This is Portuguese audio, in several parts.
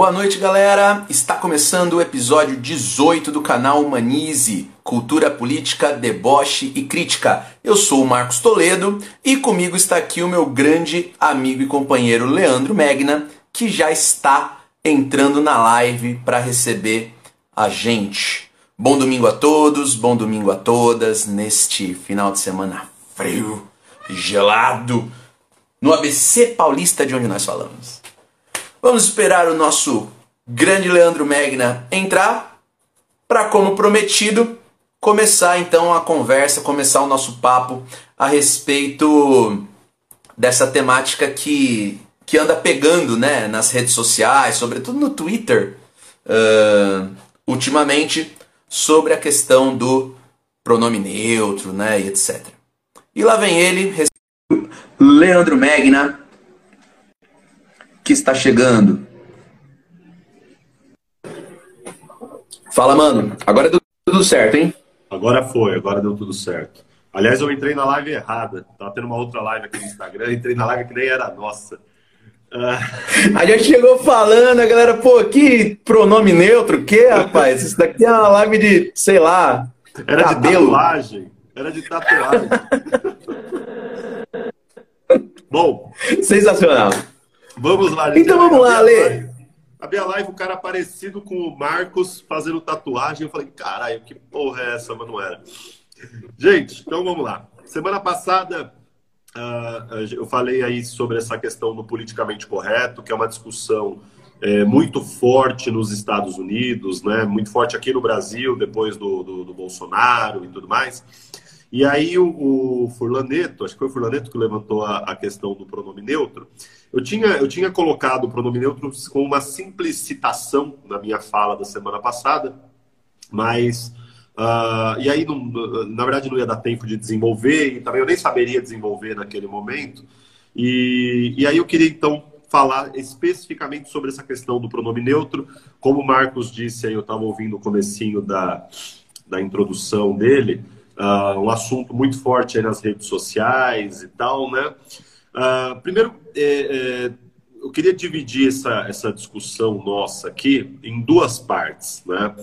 Boa noite, galera! Está começando o episódio 18 do canal Humanize Cultura Política, Deboche e Crítica. Eu sou o Marcos Toledo e comigo está aqui o meu grande amigo e companheiro Leandro Megna, que já está entrando na live para receber a gente. Bom domingo a todos, bom domingo a todas neste final de semana frio, gelado, no ABC Paulista de onde nós falamos. Vamos esperar o nosso grande Leandro Megna entrar para, como prometido, começar então a conversa, começar o nosso papo a respeito dessa temática que, que anda pegando né, nas redes sociais, sobretudo no Twitter, uh, ultimamente, sobre a questão do pronome neutro né, e etc. E lá vem ele, Leandro Megna, que está chegando. Fala, mano. Agora deu tudo certo, hein? Agora foi, agora deu tudo certo. Aliás, eu entrei na live errada. Tava tendo uma outra live aqui no Instagram, entrei na live que nem era nossa. Uh... A gente chegou falando, a galera, pô, que pronome neutro, que, rapaz? Isso daqui é uma live de, sei lá, era cabelo. de tatuagem. Era de tatuagem. Bom. Sensacional. Vamos lá. Então vamos lá, Ale. A minha live, o cara parecido com o Marcos fazendo tatuagem. Eu falei, caralho, que porra é essa? Mas não era. Gente, então vamos lá. Semana passada uh, eu falei aí sobre essa questão do politicamente correto, que é uma discussão é, muito forte nos Estados Unidos, né? muito forte aqui no Brasil, depois do, do, do Bolsonaro e tudo mais. E aí o, o Furlaneto, acho que foi o Furlaneto que levantou a, a questão do pronome neutro, eu tinha, eu tinha colocado o pronome neutro com uma simplicitação na minha fala da semana passada, mas. Uh, e aí, não, na verdade, não ia dar tempo de desenvolver, e também eu nem saberia desenvolver naquele momento. E, e aí eu queria, então, falar especificamente sobre essa questão do pronome neutro. Como o Marcos disse, aí eu estava ouvindo o comecinho da, da introdução dele, uh, um assunto muito forte aí nas redes sociais e tal, né? Uh, primeiro, é, é, eu queria dividir essa, essa discussão nossa aqui em duas partes. Né?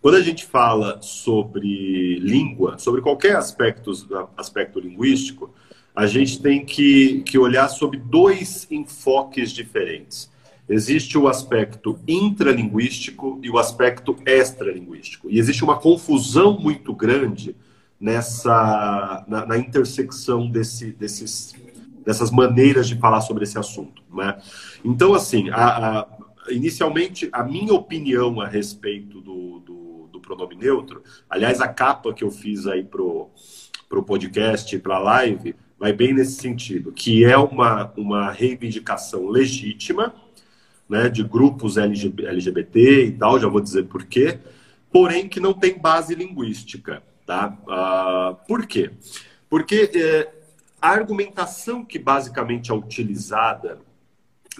Quando a gente fala sobre língua, sobre qualquer aspecto, aspecto linguístico, a gente tem que, que olhar sobre dois enfoques diferentes. Existe o aspecto intralinguístico e o aspecto extralinguístico. E existe uma confusão muito grande nessa na, na intersecção desse, desses dessas maneiras de falar sobre esse assunto. Né? Então, assim, a, a, inicialmente, a minha opinião a respeito do, do, do, pronome neutro, aliás, a capa que eu fiz aí pro, pro podcast, para a live, vai bem nesse sentido, que é uma, uma reivindicação legítima, né, de grupos LGBT e tal, já vou dizer por quê, porém que não tem base linguística, tá? Uh, por quê? Porque eh, a argumentação que basicamente é utilizada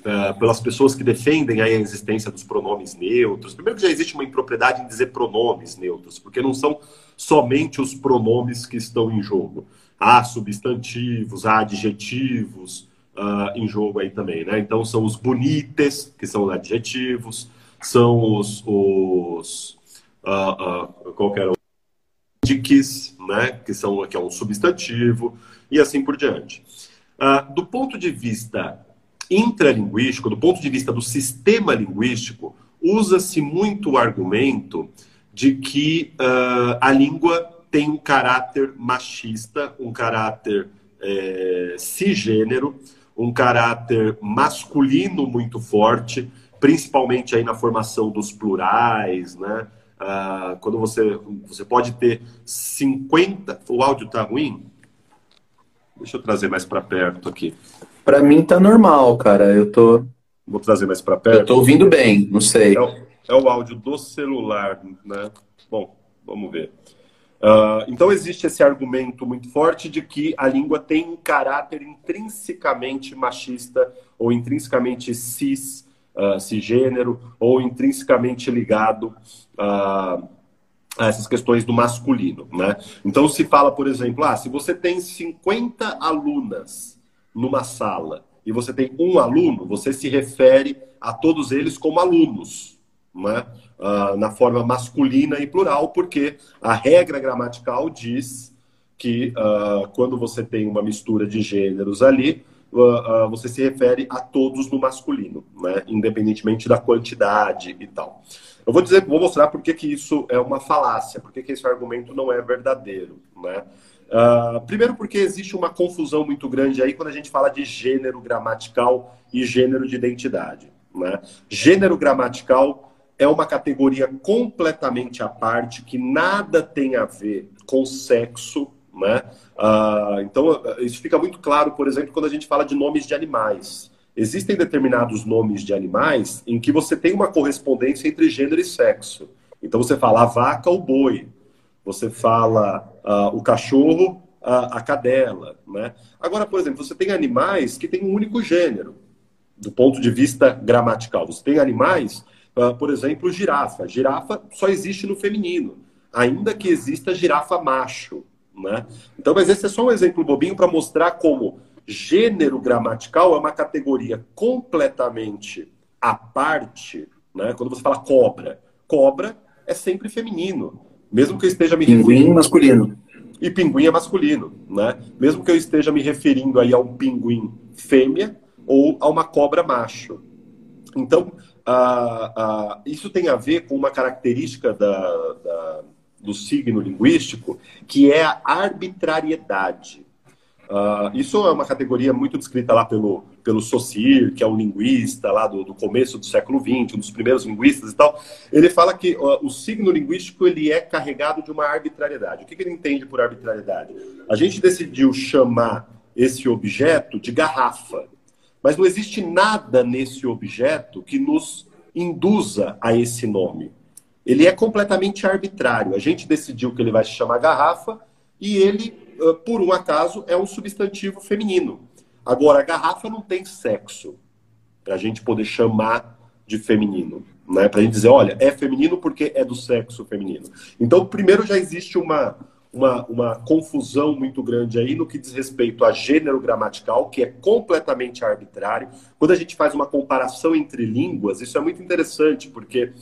uh, pelas pessoas que defendem a existência dos pronomes neutros, primeiro que já existe uma impropriedade em dizer pronomes neutros, porque não são somente os pronomes que estão em jogo. Há substantivos, há adjetivos uh, em jogo aí também, né? Então são os bonites, que são adjetivos, são os, os que era? Diques, né? Que são que é um substantivo e assim por diante. Uh, do ponto de vista intralinguístico, do ponto de vista do sistema linguístico, usa-se muito o argumento de que uh, a língua tem um caráter machista, um caráter é, cisgênero, um caráter masculino muito forte, principalmente aí na formação dos plurais, né? Uh, quando você, você pode ter 50... O áudio está ruim? Deixa eu trazer mais para perto aqui. Para mim tá normal, cara. Eu tô. Vou trazer mais para perto. Eu tô ouvindo bem, não sei. É o, é o áudio do celular, né? Bom, vamos ver. Uh, então existe esse argumento muito forte de que a língua tem um caráter intrinsecamente machista ou intrinsecamente cis, uh, cisgênero ou intrinsecamente ligado a uh, essas questões do masculino, né? Então se fala, por exemplo, ah, se você tem 50 alunas numa sala e você tem um aluno, você se refere a todos eles como alunos, né? Uh, na forma masculina e plural, porque a regra gramatical diz que uh, quando você tem uma mistura de gêneros ali, você se refere a todos no masculino, né? independentemente da quantidade e tal. Eu vou dizer, vou mostrar por que, que isso é uma falácia, por que, que esse argumento não é verdadeiro, né? Uh, primeiro porque existe uma confusão muito grande aí quando a gente fala de gênero gramatical e gênero de identidade. Né? Gênero gramatical é uma categoria completamente à parte que nada tem a ver com sexo. Né? Uh, então, isso fica muito claro, por exemplo, quando a gente fala de nomes de animais. Existem determinados nomes de animais em que você tem uma correspondência entre gênero e sexo. Então, você fala a vaca ou boi, você fala uh, o cachorro, uh, a cadela. Né? Agora, por exemplo, você tem animais que têm um único gênero, do ponto de vista gramatical. Você tem animais, uh, por exemplo, girafa. Girafa só existe no feminino, ainda que exista girafa macho. Né? Então, mas esse é só um exemplo bobinho para mostrar como gênero gramatical é uma categoria completamente à parte. Né? Quando você fala cobra, cobra é sempre feminino. Mesmo que eu esteja me Pinguim referindo... masculino. E pinguim é masculino, né? Mesmo que eu esteja me referindo aí a um pinguim fêmea ou a uma cobra macho. Então, isso tem a ver com uma característica da, da, do signo linguístico, que é a arbitrariedade. Uh, isso é uma categoria muito descrita lá pelo, pelo Saussure, que é um linguista lá do, do começo do século XX, um dos primeiros linguistas e tal. Ele fala que uh, o signo linguístico ele é carregado de uma arbitrariedade. O que, que ele entende por arbitrariedade? A gente decidiu chamar esse objeto de garrafa, mas não existe nada nesse objeto que nos induza a esse nome. Ele é completamente arbitrário. A gente decidiu que ele vai se chamar garrafa e ele por um acaso, é um substantivo feminino. Agora, a garrafa não tem sexo para a gente poder chamar de feminino. Né? Para a gente dizer, olha, é feminino porque é do sexo feminino. Então, primeiro já existe uma, uma, uma confusão muito grande aí no que diz respeito a gênero gramatical, que é completamente arbitrário. Quando a gente faz uma comparação entre línguas, isso é muito interessante, porque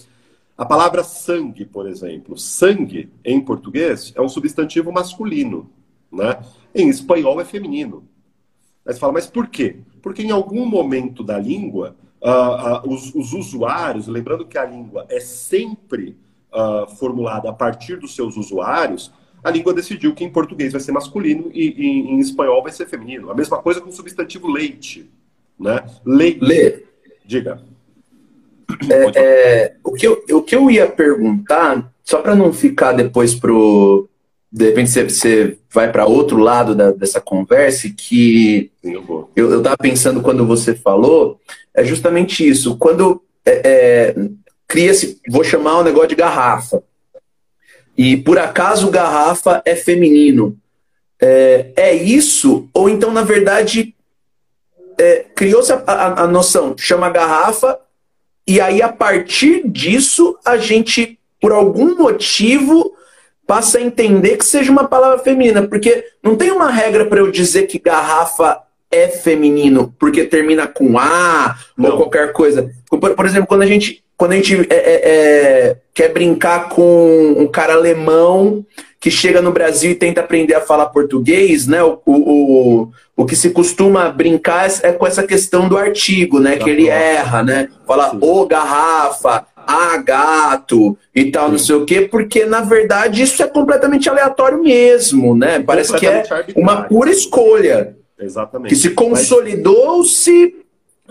a palavra sangue, por exemplo, sangue em português é um substantivo masculino. Né? Em espanhol é feminino. Aí você fala, mas por quê? Porque em algum momento da língua, uh, uh, os, os, usuários, lembrando que a língua é sempre uh, formulada a partir dos seus usuários, a língua decidiu que em português vai ser masculino e, e em espanhol vai ser feminino. A mesma coisa com o substantivo leite. Né? Leite. Lê. Diga. É, é, o, que eu, o que eu ia perguntar, só para não ficar depois pro, de repente você, você vai para outro lado da, dessa conversa que eu, eu tava pensando quando você falou, é justamente isso. Quando é, é, cria-se, vou chamar o um negócio de garrafa, e por acaso garrafa é feminino. É, é isso? Ou então, na verdade, é, criou-se a, a, a noção, chama garrafa, e aí a partir disso a gente, por algum motivo, passa a entender que seja uma palavra feminina, porque não tem uma regra para eu dizer que garrafa é feminino porque termina com A não. ou qualquer coisa. Por, por, exemplo, quando a gente, quando a gente é, é, é, quer brincar com um cara alemão que chega no Brasil e tenta aprender a falar português, né? O, o, o, que se costuma brincar é, é com essa questão do artigo, né? Que ele erra, né? Fala o garrafa, a gato e tal, Sim. não sei o quê, porque na verdade isso é completamente aleatório mesmo, né? Parece que é uma pura escolha. Exatamente. Que se consolidou-se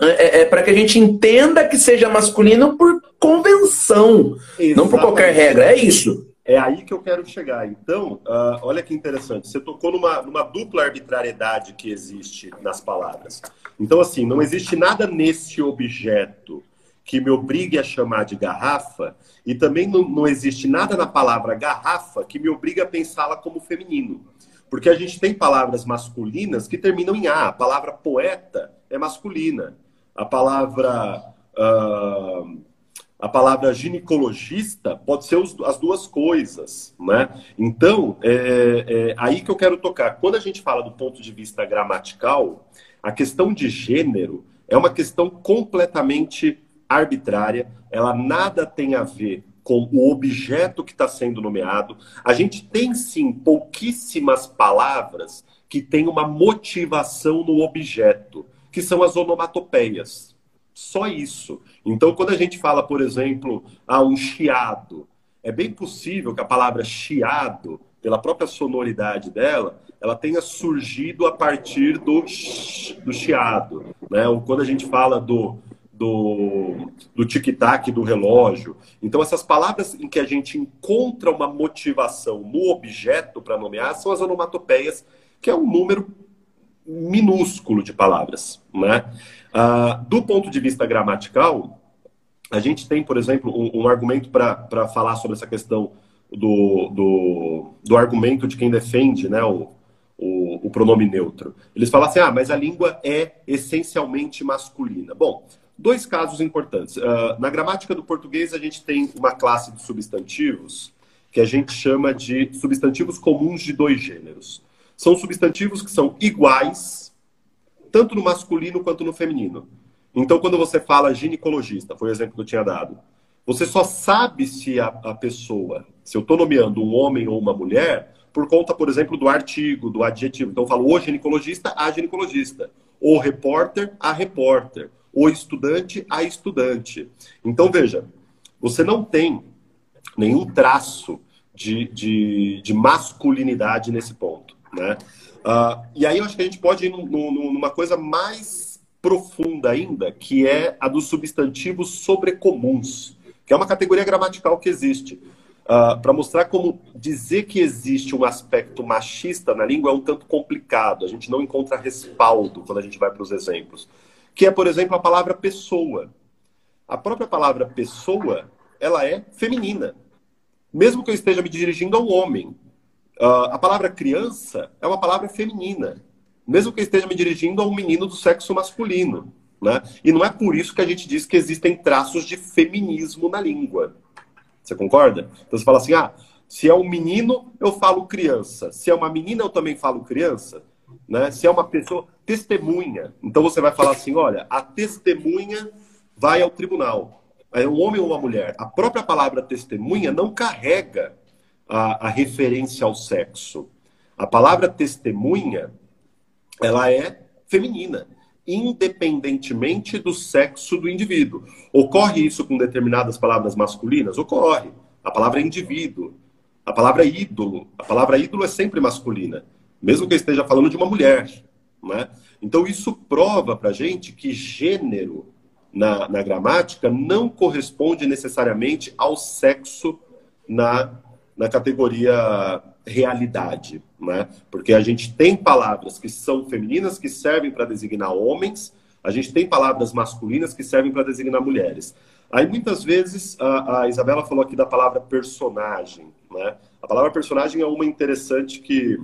é, é, é para que a gente entenda que seja masculino por convenção, Exatamente. não por qualquer regra. É isso. É aí que eu quero chegar. Então, uh, olha que interessante. Você tocou numa, numa dupla arbitrariedade que existe nas palavras. Então, assim, não existe nada nesse objeto que me obrigue a chamar de garrafa, e também não, não existe nada na palavra garrafa que me obrigue a pensá-la como feminino. Porque a gente tem palavras masculinas que terminam em A. A palavra poeta é masculina. A palavra. Uh, a palavra ginecologista pode ser os, as duas coisas, né? Então, é, é aí que eu quero tocar. Quando a gente fala do ponto de vista gramatical, A questão de gênero é uma questão completamente arbitrária, ela nada tem a ver com o objeto que está sendo nomeado. A gente tem sim pouquíssimas palavras que têm uma motivação no objeto, que são as onomatopeias. Só isso. Então, quando a gente fala, por exemplo, a ah, um chiado, é bem possível que a palavra chiado, pela própria sonoridade dela, ela tenha surgido a partir do, do chiado. Né? Ou quando a gente fala do, do, do tic-tac do relógio. Então, essas palavras em que a gente encontra uma motivação no objeto para nomear são as onomatopeias, que é um número minúsculo de palavras. Né? Ah, do ponto de vista gramatical, a gente tem, por exemplo, um, um argumento para falar sobre essa questão do, do, do, argumento de quem defende né, o, o, o, pronome neutro. Eles falam assim, ah, mas a língua é essencialmente masculina. Bom, dois casos importantes. Uh, na gramática do português, a gente tem uma classe de substantivos que a gente chama de substantivos comuns de dois gêneros. São substantivos que são iguais, tanto no masculino quanto no feminino. Então, quando você fala ginecologista, foi o exemplo que eu tinha dado, você só sabe se a, a pessoa, se eu estou nomeando um homem ou uma mulher, por conta, por exemplo, do artigo, do adjetivo. Então, eu falo o ginecologista, a ginecologista. O repórter, a repórter. O estudante, a estudante. Então, veja, você não tem nenhum traço de, de, de masculinidade nesse ponto. Né? Uh, e aí eu acho que a gente pode ir numa coisa mais profunda ainda, que é a dos substantivos sobrecomuns, que é uma categoria gramatical que existe. Uh, ah, para mostrar como dizer que existe um aspecto machista na língua é um tanto complicado. A gente não encontra respaldo quando a gente vai para os exemplos. Que é, por exemplo, a palavra pessoa. A própria palavra pessoa, ela é feminina. Mesmo que eu esteja me dirigindo a um homem. Uh, a palavra criança é uma palavra feminina mesmo que esteja me dirigindo a um menino do sexo masculino. Né? E não é por isso que a gente diz que existem traços de feminismo na língua. Você concorda? Então você fala assim: ah, se é um menino, eu falo criança. Se é uma menina, eu também falo criança. Né? Se é uma pessoa, testemunha. Então você vai falar assim: olha, a testemunha vai ao tribunal. É um homem ou uma mulher. A própria palavra testemunha não carrega a, a referência ao sexo. A palavra testemunha ela é feminina, independentemente do sexo do indivíduo. Ocorre isso com determinadas palavras masculinas? Ocorre. A palavra indivíduo, a palavra ídolo, a palavra ídolo é sempre masculina, mesmo que eu esteja falando de uma mulher. Né? Então, isso prova para gente que gênero na, na gramática não corresponde necessariamente ao sexo na, na categoria realidade, né? Porque a gente tem palavras que são femininas que servem para designar homens, a gente tem palavras masculinas que servem para designar mulheres. Aí muitas vezes a, a, Isabela falou aqui da palavra personagem, né? A palavra personagem é uma interessante que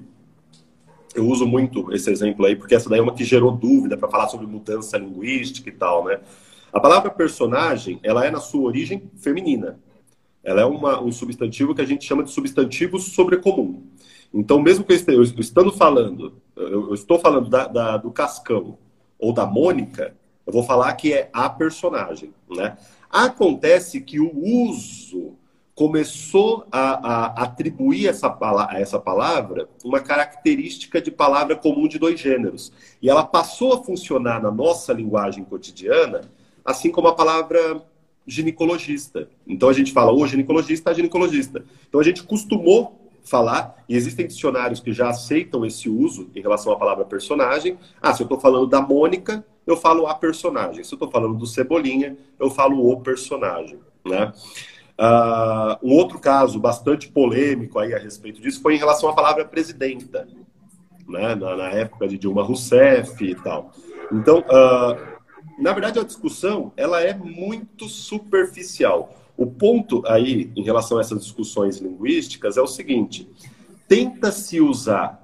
eu uso muito esse exemplo aí, porque essa daí é uma que gerou dúvida para falar sobre mudança linguística e tal, né? A palavra personagem, ela é na sua origem feminina, ela é uma, um substantivo que a gente chama de substantivo sobrecomum. Então, mesmo que eu eu estando falando, eu, eu estou falando da, da, do Cascão ou da Mônica, eu vou falar que é a personagem, né? Acontece que o uso começou a, a atribuir essa, a essa palavra uma característica de palavra comum de dois gêneros. E ela passou a funcionar na nossa linguagem cotidiana, assim como a palavra ginecologista. Então a gente fala o ginecologista, a ginecologista. Então a gente costumou falar, e existem dicionários que já aceitam esse uso em relação à palavra personagem. Ah, se eu estou falando da Mônica, eu falo a personagem. Se eu estou falando do Cebolinha, eu falo o personagem. Né? Uh, um outro caso bastante polêmico aí a respeito disso foi em relação à palavra presidenta, né? na, na época de Dilma Rousseff e tal. Então, uh, na verdade, a discussão ela é muito superficial. O ponto aí, em relação a essas discussões linguísticas, é o seguinte: tenta-se usar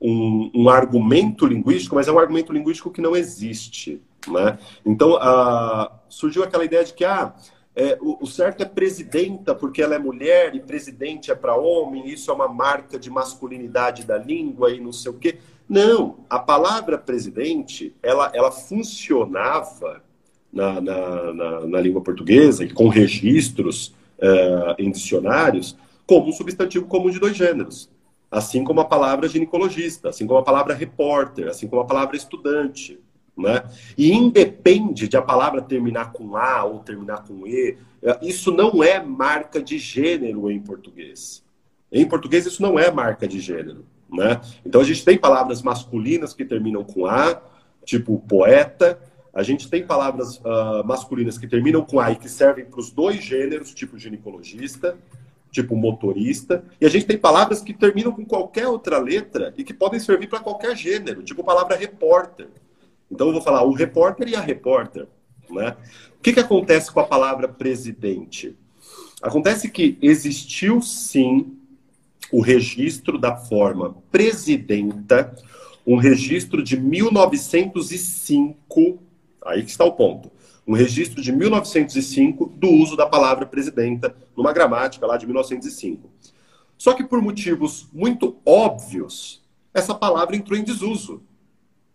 um, um, argumento linguístico, mas é um argumento linguístico que não existe. Né? Então, ah, surgiu aquela ideia de que ah, é, o, o, certo é presidenta porque ela é mulher e presidente é para homem, isso é uma marca de masculinidade da língua e não sei o quê. Não, a palavra presidente, ela, ela funcionava na, na, na, na língua portuguesa, com registros uh, em dicionários, como um substantivo comum de dois gêneros. Assim como a palavra ginecologista, assim como a palavra repórter, assim como a palavra estudante. Né? E independe de a palavra terminar com A ou terminar com E, eh, isso não é marca de gênero em português. Em português, isso não é marca de gênero. Né? Então, a gente tem palavras masculinas que terminam com A, tipo poeta. A gente tem palavras uh, masculinas que terminam com A e que servem para os dois gêneros, tipo ginecologista, tipo motorista. E a gente tem palavras que terminam com qualquer outra letra e que podem servir para qualquer gênero, tipo palavra repórter. Então, eu vou falar o repórter e a repórter. Né? O que, que acontece com a palavra presidente? Acontece que existiu sim o registro da forma presidenta, um registro de 1905, aí que está o ponto, um registro de 1905 do uso da palavra presidenta numa gramática lá de 1905. Só que por motivos muito óbvios, essa palavra entrou em desuso.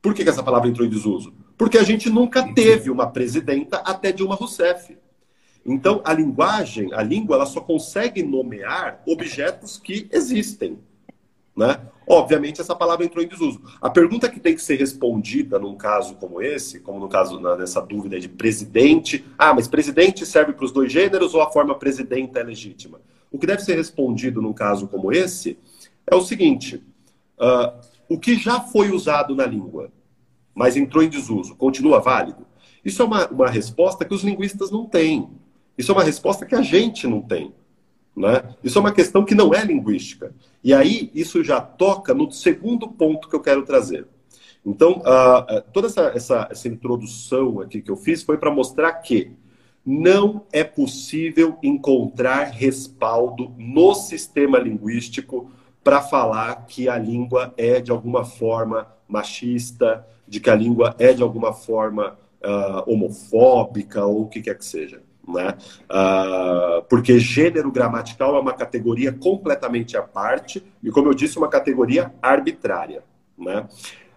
Por que, que essa palavra entrou em desuso? Porque a gente nunca teve uma presidenta até Dilma Rousseff. Então, a linguagem, a língua, ela só consegue nomear objetos que existem. Né? Obviamente, essa palavra entrou em desuso. A pergunta que tem que ser respondida num caso como esse, como no caso nessa dúvida de presidente, ah, mas presidente serve para os dois gêneros ou a forma presidenta é legítima? O que deve ser respondido num caso como esse é o seguinte: uh, o que já foi usado na língua, mas entrou em desuso, continua válido? Isso é uma, uma resposta que os linguistas não têm. Isso é uma resposta que a gente não tem. Né? Isso é uma questão que não é linguística. E aí, isso já toca no segundo ponto que eu quero trazer. Então, uh, toda essa, essa, essa introdução aqui que eu fiz foi para mostrar que não é possível encontrar respaldo no sistema linguístico para falar que a língua é de alguma forma machista, de que a língua é de alguma forma uh, homofóbica ou o que quer que seja né? Uh, porque gênero gramatical é uma categoria completamente à parte e, como eu disse, uma categoria arbitrária, né?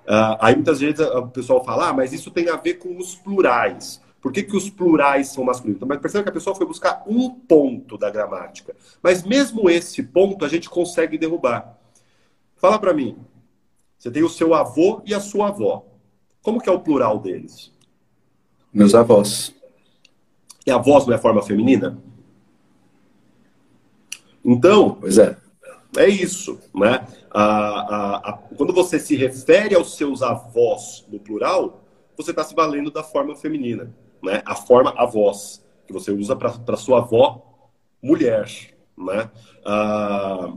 Uh, aí muitas vezes o pessoal fala, ah, mas isso tem a ver com os plurais. Por que, que os plurais são masculinos? Mas percebe que a pessoa foi buscar um ponto da gramática. Mas mesmo esse ponto a gente consegue derrubar. Fala para mim. Você tem o seu avô e a sua avó. Como que é o plural deles? Meus avós. E a voz não é forma feminina? Então, pois é. É isso, né? A, a, a, quando você se refere aos seus avós no plural, você está se valendo da forma feminina, né? A forma avós que você usa para sua avó mulher, né? Ah,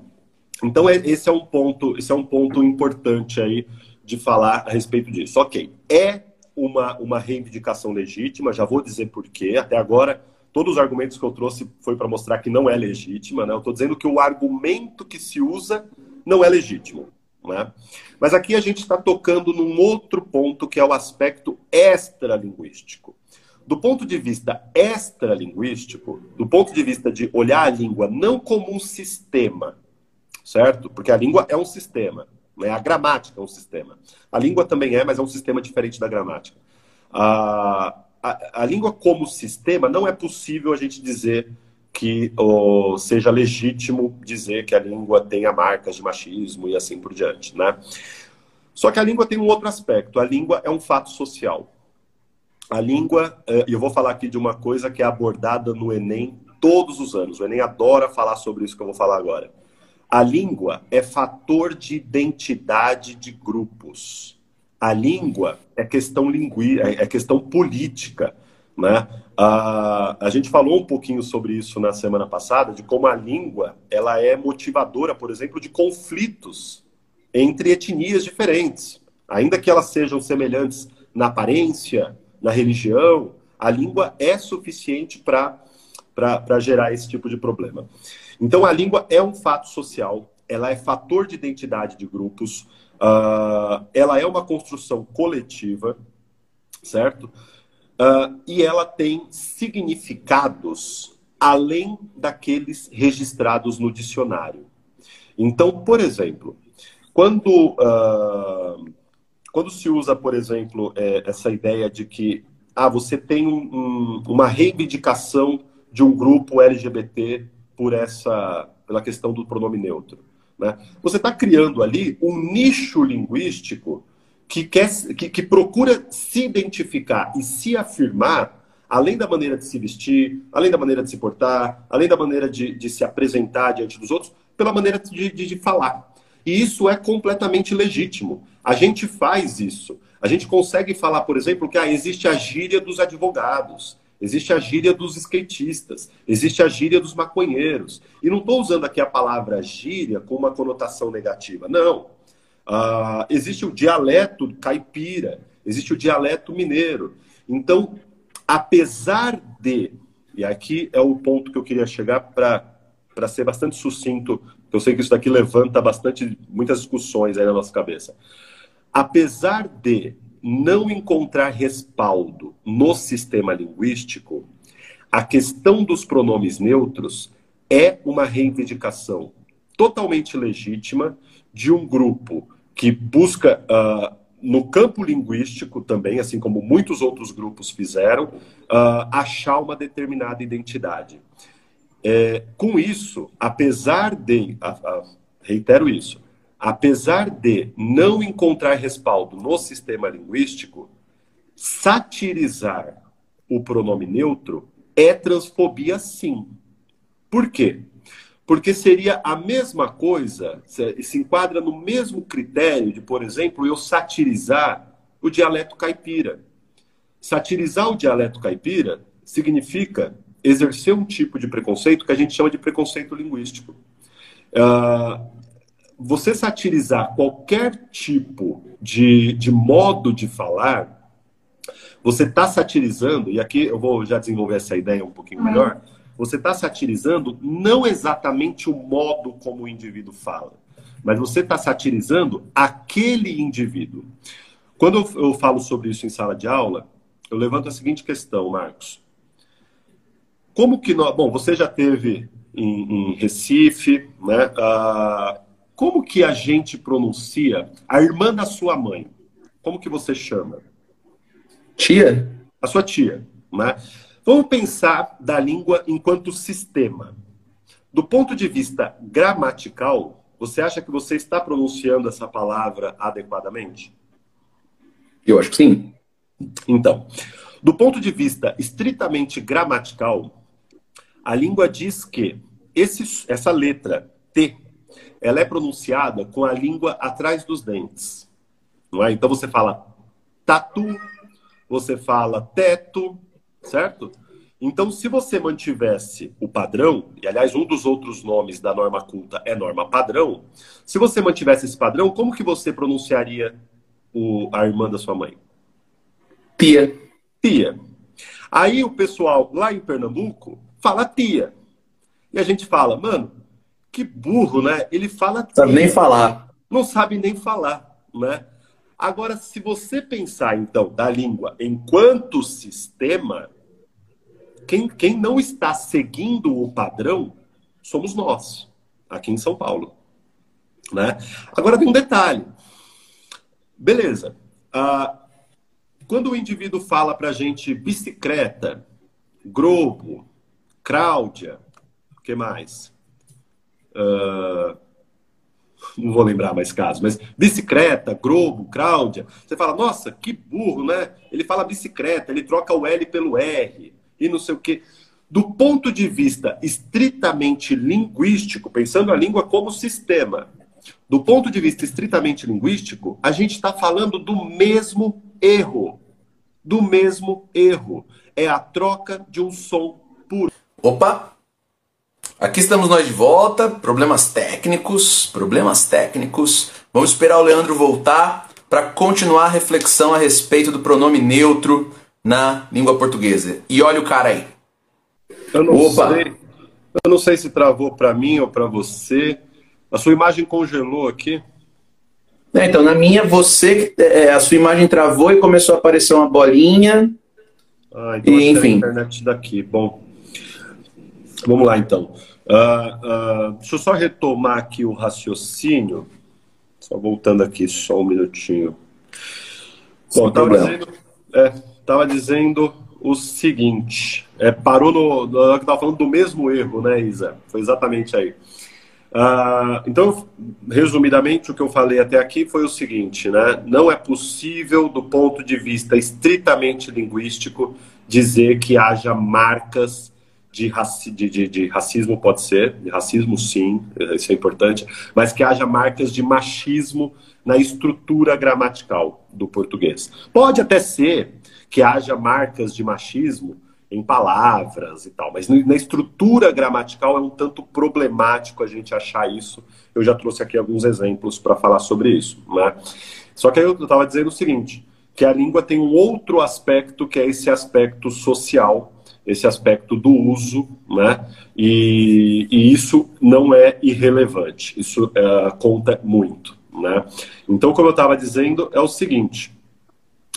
então é, esse é um ponto, esse é um ponto importante aí de falar a respeito disso. Ok, é uma, uma reivindicação legítima, já vou dizer por quê. Até agora, todos os argumentos que eu trouxe foi para mostrar que não é legítima. Né? Eu estou dizendo que o argumento que se usa não é legítimo. Né? Mas aqui a gente está tocando num outro ponto que é o aspecto extralinguístico. Do ponto de vista extralinguístico, do ponto de vista de olhar a língua não como um sistema, certo? Porque a língua é um sistema. Né? A gramática é um sistema. A língua também é, mas é um sistema diferente da gramática. A, a, a língua como sistema, não é possível a gente dizer que seja legítimo dizer que a língua tenha marcas de machismo e assim por diante, né? Só que a língua tem um outro aspecto. A língua é um fato social. A língua, eh, e eu vou falar aqui de uma coisa que é abordada no Enem todos os anos. O Enem adora falar sobre isso que eu vou falar agora. A língua é fator de identidade de grupos. A língua é questão linguística, é questão política. Né? A, a gente falou um pouquinho sobre isso na semana passada, de como a língua ela é motivadora, por exemplo, de conflitos entre etnias diferentes. Ainda que elas sejam semelhantes na aparência, na religião, a língua é suficiente para gerar esse tipo de problema. Então, a língua é um fato social, ela é fator de identidade de grupos, uh, ela é uma construção coletiva, certo? Uh, e ela tem significados além daqueles registrados no dicionário. Então, por exemplo, quando, uh, quando se usa, por exemplo, é, essa ideia de que ah, você tem um, um, uma reivindicação de um grupo LGBT por essa, pela questão do pronome neutro. Né? Você está criando ali um nicho linguístico que, quer, que, que procura se identificar e se afirmar além da maneira de se vestir, além da maneira de se portar, além da maneira de, de se apresentar diante dos outros, pela maneira de, de, de, falar. E isso é completamente legítimo. A gente faz isso. A gente consegue falar, por exemplo, que ah, existe a gíria dos advogados, existe a gíria dos skatistas, existe a gíria dos maconheiros. E não estou usando aqui a palavra gíria com uma conotação negativa. Não. Uh, existe o dialeto caipira, existe o dialeto mineiro. Então, apesar de, e aqui é o ponto que eu queria chegar para ser bastante sucinto, eu sei que isso daqui levanta bastante, muitas discussões aí na nossa cabeça. Apesar de não encontrar respaldo no sistema linguístico, a questão dos pronomes neutros é uma reivindicação totalmente legítima de um grupo que busca uh, no campo linguístico também, assim como muitos outros grupos fizeram, uh, achar uma determinada identidade. É, com isso, apesar de, a, a, reitero isso, apesar de não encontrar respaldo no sistema linguístico, satirizar o pronome neutro é transfobia sim. Por quê? Porque seria a mesma coisa, se enquadra no mesmo critério de, por exemplo, eu satirizar o dialeto caipira. Satirizar o dialeto caipira significa exercer um tipo de preconceito que a gente chama de preconceito linguístico. Uh, você satirizar qualquer tipo de, de modo de falar, você está satirizando, e aqui eu vou já desenvolver essa ideia um pouquinho melhor você está satirizando não exatamente o modo como o indivíduo fala, mas você está satirizando aquele indivíduo. Quando eu, eu falo sobre isso em sala de aula, eu levanto a seguinte questão, Marcos. Como que nós. Bom, você já teve em, em Recife, né? Ah, como que a gente pronuncia a irmã da sua mãe? Como que você chama? Tia. A sua tia, né? Vamos pensar da língua enquanto sistema. Do ponto de vista gramatical, você acha que você está pronunciando essa palavra adequadamente? Eu acho que sim. Então, do ponto de vista estritamente gramatical, a língua diz que esse, essa letra T, ela é pronunciada com a língua atrás dos dentes. Não é? Então você fala tatu, você fala teto, certo? Então, se você mantivesse o padrão, e aliás, um dos outros nomes da norma culta é norma padrão, se você mantivesse esse padrão, como que você pronunciaria o, a irmã da sua mãe? Tia. Tia. Aí o pessoal lá em Pernambuco fala tia. E a gente fala, mano, que burro, né? Ele fala. Sabe nem falar. Não sabe nem falar, né? Agora, se você pensar, então, da língua enquanto sistema, quem, quem não está seguindo o padrão somos nós, aqui em São Paulo. Né? Agora tem um detalhe. Beleza. Ah, quando o indivíduo fala para a gente bicicleta, globo, Cláudia, o que mais? Uh, não vou lembrar mais casos, mas bicicleta, Globo, Cláudia. Você fala, nossa, que burro, né? Ele fala bicicleta, ele troca o L pelo R e não sei o quê. Do ponto de vista estritamente linguístico, pensando a língua como sistema, do ponto de vista estritamente linguístico, a gente está falando do mesmo erro. Do mesmo erro. É a troca de um som puro. Opa! Aqui estamos nós de volta, problemas técnicos, problemas técnicos. Vamos esperar o Leandro voltar para continuar a reflexão a respeito do pronome neutro na língua portuguesa. E olha o cara aí. Eu não Opa. sei, eu não sei se travou para mim ou para você. A sua imagem congelou aqui. É, então, na minha, você, é, a sua imagem travou e começou a aparecer uma bolinha. Ah, então e, enfim. a internet daqui. Bom, vamos lá então. Uh, uh, deixa eu só retomar aqui o raciocínio. Só voltando aqui, só um minutinho. Bom, estava dizendo, é, dizendo o seguinte: é, parou no. no estava falando do mesmo erro, né, Isa? Foi exatamente aí. Uh, então, resumidamente, o que eu falei até aqui foi o seguinte: né? não é possível, do ponto de vista estritamente linguístico, dizer que haja marcas de, raci de, de, de, racismo, pode ser, de racismo sim, isso é importante, mas que haja marcas de machismo na estrutura gramatical do português. Pode até ser que haja marcas de machismo em palavras e tal, mas na estrutura gramatical é um tanto problemático a gente achar isso. Eu já trouxe aqui alguns exemplos para falar sobre isso, né? Só que aí eu estava dizendo o seguinte, que a língua tem um outro aspecto que é esse aspecto social, esse aspecto do uso, né? E, e isso não é irrelevante, isso é, conta muito, né? Então, como eu estava dizendo, é o seguinte,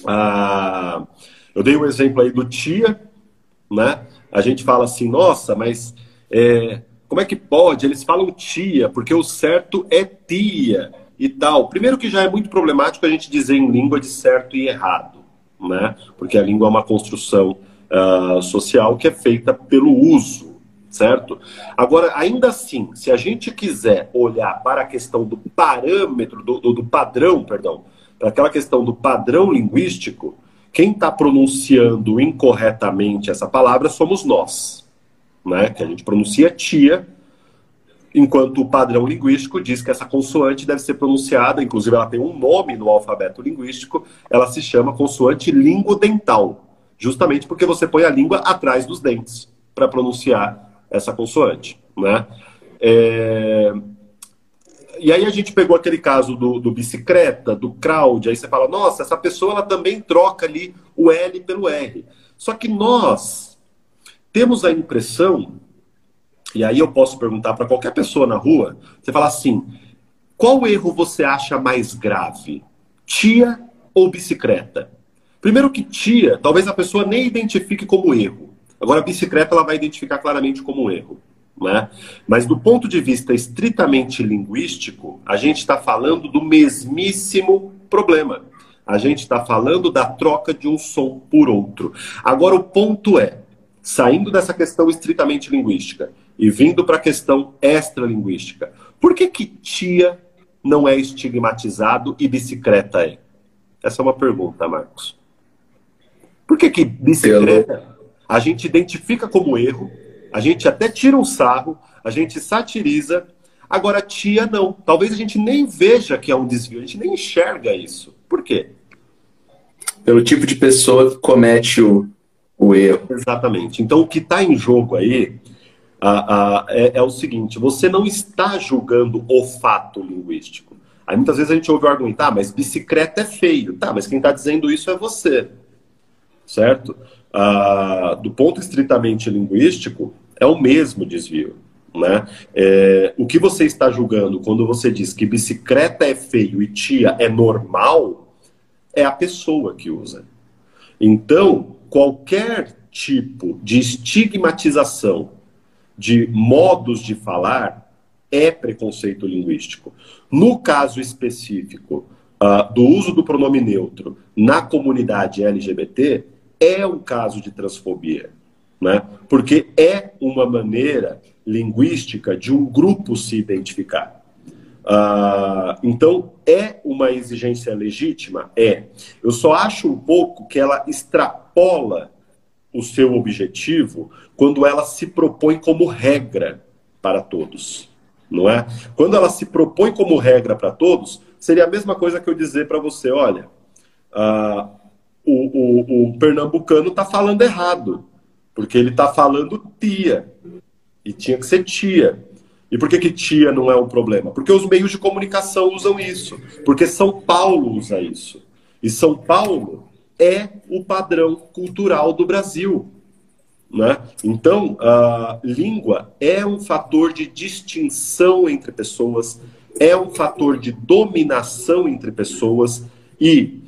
ah, eu dei um exemplo aí do tia, né? A gente fala assim, nossa, mas é, como é que pode? Eles falam tia, porque o certo é tia e tal. Primeiro que já é muito problemático a gente dizer em língua de certo e errado, né? Porque a língua é uma construção uh, social que é feita pelo uso, certo? Agora, ainda assim, se a gente quiser olhar para a questão do parâmetro, do, do, do padrão, perdão, para aquela questão do padrão linguístico, quem está pronunciando incorretamente essa palavra somos nós, né? Que a gente pronuncia tia, enquanto o padrão linguístico diz que essa consoante deve ser pronunciada, inclusive ela tem um nome no alfabeto linguístico, ela se chama consoante linguodental, justamente porque você põe a língua atrás dos dentes para pronunciar essa consoante, né? É... E aí a gente pegou aquele caso do, do bicicleta, do crowd, aí você fala, nossa, essa pessoa ela também troca ali o L pelo R. Só que nós temos a impressão, e aí eu posso perguntar para qualquer pessoa na rua, você fala assim, qual erro você acha mais grave? Tia ou bicicleta? Primeiro que tia, talvez a pessoa nem identifique como erro. Agora, a bicicleta ela vai identificar claramente como erro. Né? Mas do ponto de vista estritamente linguístico, a gente está falando do mesmíssimo problema. A gente está falando da troca de um som por outro. Agora, o ponto é, saindo dessa questão estritamente linguística e vindo para a questão extralinguística, por que, que tia não é estigmatizado e bicicleta é? Essa é uma pergunta, Marcos. Por que, que bicicleta a gente identifica como erro a gente até tira um sarro, a gente satiriza. Agora, tia, não. Talvez a gente nem veja que é um desvio, a gente nem enxerga isso. Por quê? Pelo tipo de pessoa que comete o, o erro. Exatamente. Então, o que está em jogo aí a, a, é, é, o seguinte: você não está julgando o fato linguístico. Aí muitas vezes a gente ouve o argumento, ah, mas bicicleta é feio. Tá, mas quem está dizendo isso é você. Certo? Ah, do ponto estritamente linguístico, é o mesmo desvio. Né? É, o que você está julgando quando você diz que bicicleta é feio e tia é normal é a pessoa que usa. Então, qualquer tipo de estigmatização de modos de falar é preconceito linguístico. No caso específico uh, do uso do pronome neutro na comunidade LGBT, é um caso de transfobia né? porque é uma maneira linguística de um grupo se identificar. Uh, então, é uma exigência legítima? É. Eu só acho um pouco que ela extrapola o seu objetivo quando ela se propõe como regra para todos. Não é? Quando ela se propõe como regra para todos, seria a mesma coisa que eu dizer para você: olha, uh, o, o, o pernambucano está falando errado. Porque ele está falando tia. E tinha que ser tia. E por que, que tia não é um problema? Porque os meios de comunicação usam isso. Porque São Paulo usa isso. E São Paulo é o padrão cultural do Brasil. Né? Então, a língua é um fator de distinção entre pessoas, é um fator de dominação entre pessoas e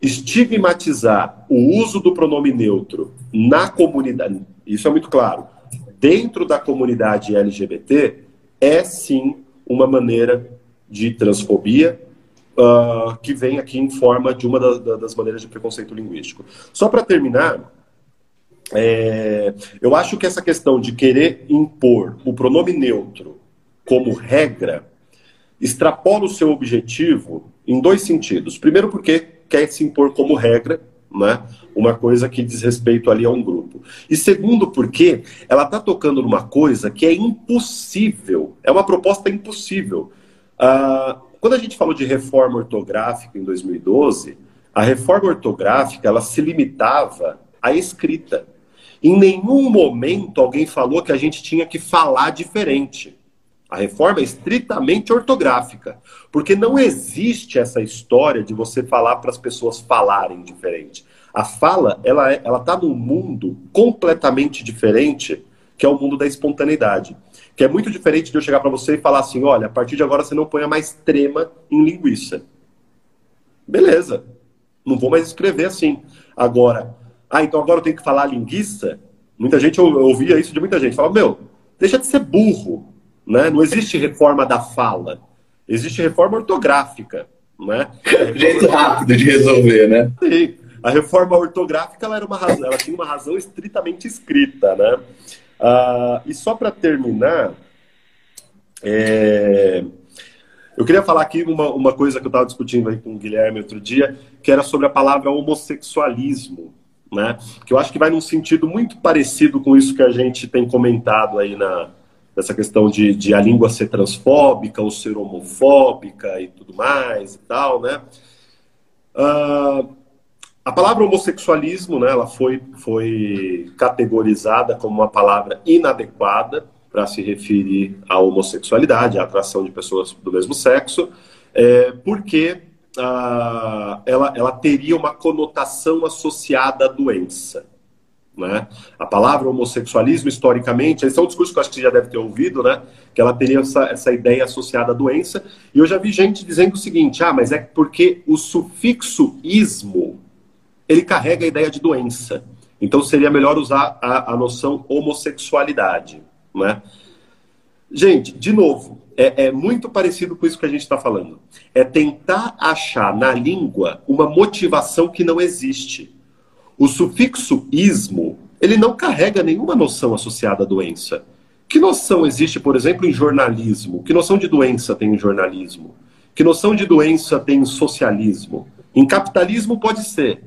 estigmatizar o uso do pronome neutro na comunidade, isso é muito claro, dentro da comunidade LGBT, é sim uma maneira de transfobia uh, que vem aqui em forma de uma da, da, das maneiras de preconceito linguístico. Só para terminar, é, eu acho que essa questão de querer impor o pronome neutro como regra extrapola o seu objetivo em dois sentidos. Primeiro, porque quer se impor como regra, né? uma coisa que diz respeito ali a um grupo. E segundo, porque ela está tocando numa coisa que é impossível, é uma proposta impossível. Ah, quando a gente falou de reforma ortográfica em 2012, a reforma ortográfica ela se limitava à escrita. Em nenhum momento alguém falou que a gente tinha que falar diferente. A reforma é estritamente ortográfica, porque não existe essa história de você falar para as pessoas falarem diferente. A fala, ela é, ela está num mundo completamente diferente, que é o mundo da espontaneidade, que é muito diferente de eu chegar para você e falar assim, olha, a partir de agora você não põe mais trema em linguiça. Beleza, não vou mais escrever assim. Agora, ah, então agora eu tenho que falar linguiça? Muita gente ouvia isso de muita gente. Falava, meu, deixa de ser burro. Né? Não existe reforma da fala. Existe reforma ortográfica. Né? Jeito rápido de resolver, né? Sim. A reforma ortográfica ela era uma razão, ela tinha uma razão estritamente escrita, né? Ah, e só para terminar, é... eu queria falar aqui uma, uma coisa que eu estava discutindo aí com o Guilherme outro dia, que era sobre a palavra homossexualismo, né? Que eu acho que vai num sentido muito parecido com isso que a gente tem comentado aí na, dessa questão de, de a língua ser transfóbica ou ser homofóbica e tudo mais e tal, né? Uh, a palavra homossexualismo, né, ela foi, foi categorizada como uma palavra inadequada para se referir à homossexualidade, à atração de pessoas do mesmo sexo, é, porque uh, ela, ela teria uma conotação associada à doença. Né? A palavra homossexualismo, historicamente, esse é um discurso que eu acho que você já deve ter ouvido, né? que ela teria essa, essa ideia associada à doença. E eu já vi gente dizendo o seguinte: ah, mas é porque o sufixo ismo ele carrega a ideia de doença. Então seria melhor usar a, a noção homossexualidade. Né? Gente, de novo, é, é, muito parecido com isso que a gente está falando. É tentar achar na língua uma motivação que não existe. O sufixo ismo, ele não carrega nenhuma noção associada à doença. Que noção existe, por exemplo, em jornalismo? Que noção de doença tem em jornalismo? Que noção de doença tem em socialismo? Em capitalismo pode ser,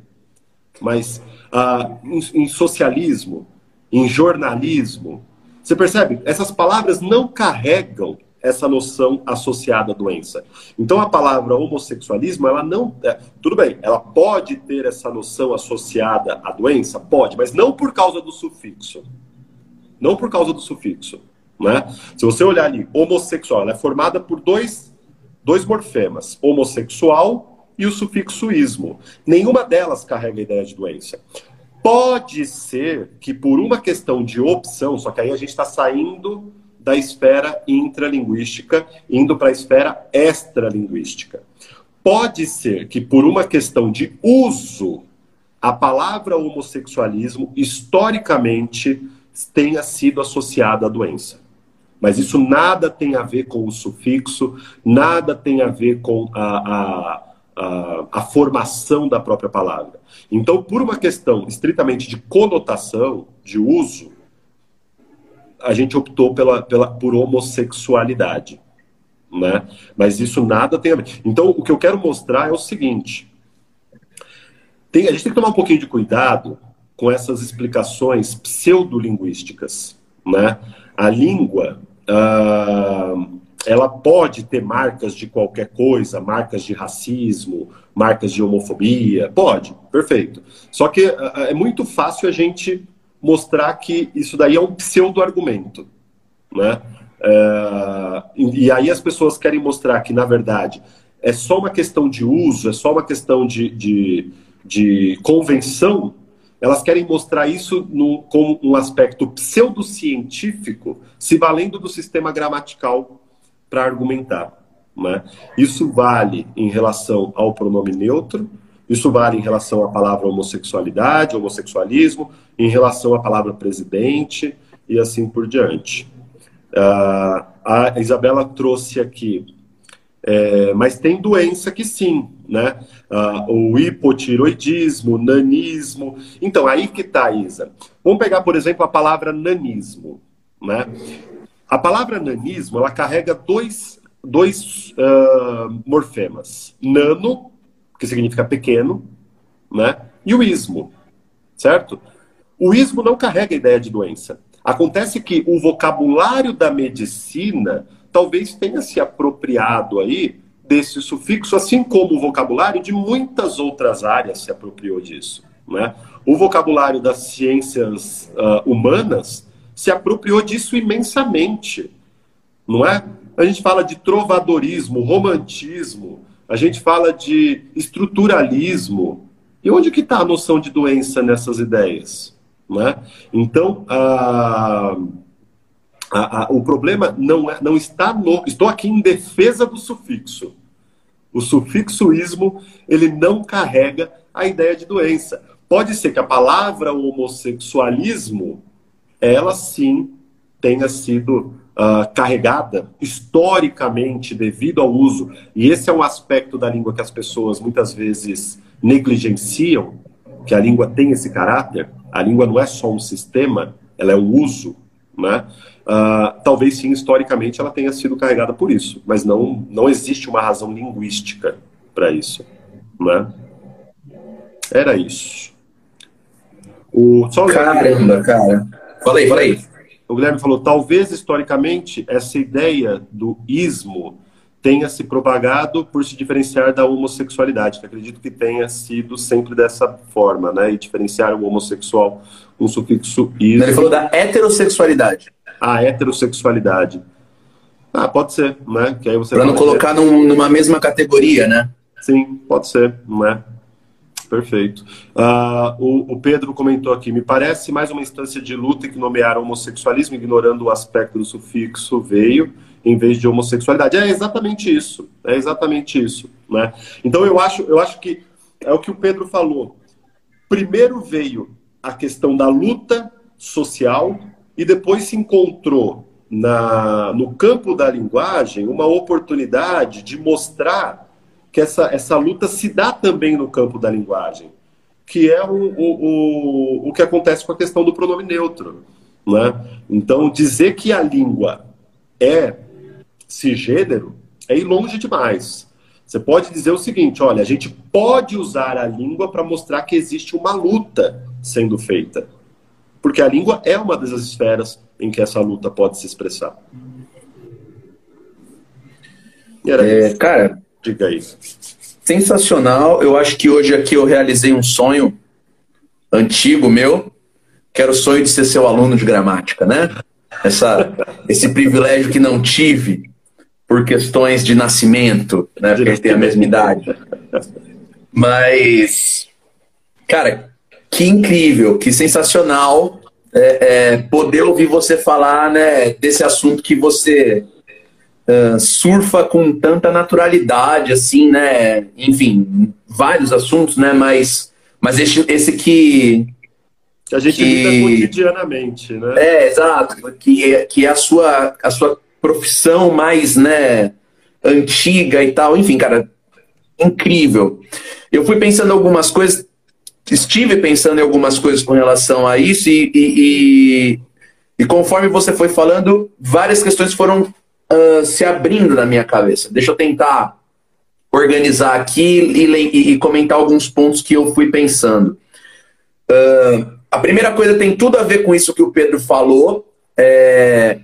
mas ah, em, em socialismo, em jornalismo, você percebe? Essas palavras não carregam essa noção associada à doença. Então a palavra homossexualismo, ela não. É, tudo bem, ela pode ter essa noção associada à doença? Pode, mas não por causa do sufixo. Não por causa do sufixo. Né? Se você olhar ali, homossexual, ela é formada por dois, dois morfemas: homossexual e o sufixo ismo. Nenhuma delas carrega a ideia de doença. Pode ser que por uma questão de opção, só que aí a gente está saindo da esfera intralinguística, indo para a esfera extralinguística. Pode ser que, por uma questão de uso, a palavra homossexualismo historicamente tenha sido associada à doença. Mas isso nada tem a ver com o sufixo, nada tem a ver com a, a, a, a formação da própria palavra. Então, por uma questão estritamente de conotação, de uso, a gente optou pela, pela, por homossexualidade. Né? Mas isso nada tem a ver. Então, o que eu quero mostrar é o seguinte: tem, a gente tem que tomar um pouquinho de cuidado com essas explicações pseudolinguísticas. Né? A língua, uh, ela pode ter marcas de qualquer coisa, marcas de racismo, marcas de homofobia, pode, perfeito. Só que uh, é muito fácil a gente mostrar que isso daí é um pseudo-argumento, né? É, e aí as pessoas querem mostrar que, na verdade, é só uma questão de uso, é só uma questão de, de, de convenção, elas querem mostrar isso no, com um aspecto pseudocientífico, se valendo do sistema gramatical para argumentar. Né? Isso vale em relação ao pronome neutro, isso vale em relação à palavra homossexualidade, homossexualismo, em relação à palavra presidente e assim por diante. Uh, a Isabela trouxe aqui É, mas tem doença que sim, né? Ah, o hipotiroidismo, nanismo. Então, aí que tá, Isa. Vamos pegar, por exemplo, a palavra nanismo, né? A palavra nanismo, ela carrega dois, dois uh, morfemas. Nano, que significa pequeno, né? E o ismo, certo? O ismo não carrega a ideia de doença. Acontece que o vocabulário da medicina talvez tenha se apropriado aí desse sufixo, assim como o vocabulário de muitas outras áreas se apropriou disso. Né? O vocabulário das ciências uh, humanas se apropriou disso imensamente, não é? A gente fala de trovadorismo, romantismo, a gente fala de estruturalismo. E onde que está a noção de doença nessas ideias? Né? Então, a, a, a, o problema não, é, não está no. Estou aqui em defesa do sufixo. O sufixoísmo ele não carrega a ideia de doença. Pode ser que a palavra homossexualismo, ela sim tenha sido uh, carregada historicamente devido ao uso, e esse é um aspecto da língua que as pessoas muitas vezes negligenciam, que a língua tem esse caráter, a língua não é só um sistema, ela é um uso, né? Uh, talvez sim, historicamente, ela tenha sido carregada por isso, mas não, não existe uma razão linguística para isso, né? Era isso. O, só Caramba, cara. Falei, falei. O Guilherme falou, talvez historicamente essa ideia do ismo tenha se propagado por se diferenciar da homossexualidade, que acredito que tenha sido sempre dessa forma, né? E diferenciar o homossexual com o sufixo ismo. Ele falou da heterossexualidade. A heterossexualidade. Ah, pode ser, né? Que aí você Para não colocar num, numa mesma categoria, né? Sim, pode ser, não é? Perfeito. Uh, o, o, Pedro comentou aqui: me parece mais uma instância de luta que nomearam homossexualismo, ignorando o aspecto do sufixo veio em vez de homossexualidade. É exatamente isso. É exatamente isso. Né? Então eu acho, eu acho que é o que o Pedro falou. Primeiro veio a questão da luta social e depois se encontrou na, no campo da linguagem uma oportunidade de mostrar que essa, essa luta se dá também no campo da linguagem, que é o, o, o, o que acontece com a questão do pronome neutro. Né? Então, dizer que a língua é cisgênero é ir longe demais. Você pode dizer o seguinte: olha, a gente pode usar a língua para mostrar que existe uma luta sendo feita. Porque a língua é uma das esferas em que essa luta pode se expressar. É, cara, diga aí. Sensacional. Eu acho que hoje aqui eu realizei um sonho antigo meu, que era o sonho de ser seu aluno de gramática, né? Essa, esse privilégio que não tive por questões de nascimento, né? Porque a tem a mesma idade. Mas, cara, que incrível, que sensacional é, é, poder ouvir você falar né, desse assunto que você uh, surfa com tanta naturalidade, assim, né? Enfim, vários assuntos, né? Mas, mas esse, esse que. Que a gente que, lida cotidianamente, né? É, exato. Que, é, que é a sua, a sua profissão mais, né, antiga e tal. Enfim, cara, incrível. Eu fui pensando algumas coisas, estive pensando em algumas coisas com relação a isso e, e, e, e conforme você foi falando, várias questões foram uh, se abrindo na minha cabeça. Deixa eu tentar organizar aqui e, e comentar alguns pontos que eu fui pensando. Uh, a primeira coisa tem tudo a ver com isso que o Pedro falou, é,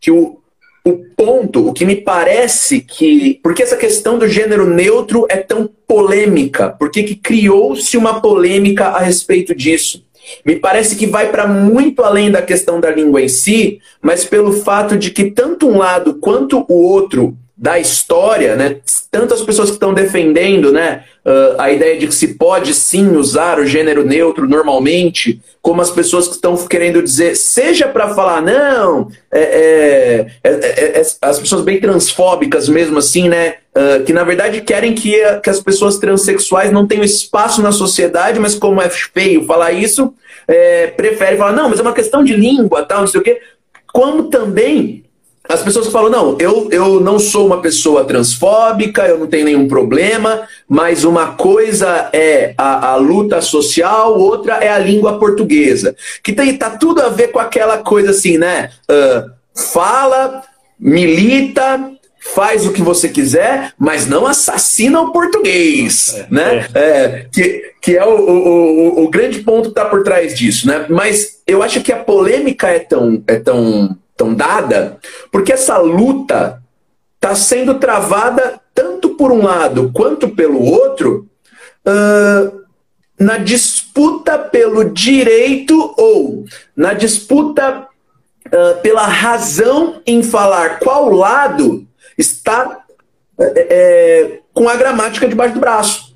que o, o ponto, o que me parece que. Por que essa questão do gênero neutro é tão polêmica? Por que, que criou-se uma polêmica a respeito disso? Me parece que vai para muito além da questão da língua em si, mas pelo fato de que tanto um lado quanto o outro da história, né? Tanto as pessoas que estão defendendo, né, uh, a ideia de que se pode sim usar o gênero neutro normalmente, como as pessoas que estão querendo dizer, seja para falar não, é, é, é, as pessoas bem transfóbicas mesmo assim, né, uh, que na verdade querem que, que as pessoas transexuais não tenham espaço na sociedade, mas como é feio falar isso, é, prefere falar não, mas é uma questão de língua, tal, não sei o quê, como também as pessoas falam, não, eu, eu não sou uma pessoa transfóbica, eu não tenho nenhum problema, mas uma coisa é a, a luta social, outra é a língua portuguesa. Que tem, tá tudo a ver com aquela coisa assim, né? Uh, fala, milita, faz o que você quiser, mas não assassina o português, é, né? É. É, que, que é o, o, o, o grande ponto que está por trás disso, né? Mas eu acho que a polêmica é tão, é tão, tão dada porque essa luta está sendo travada tanto por um lado quanto pelo outro uh, na disputa pelo direito ou na disputa uh, pela razão em falar qual lado está é, com a gramática debaixo do braço.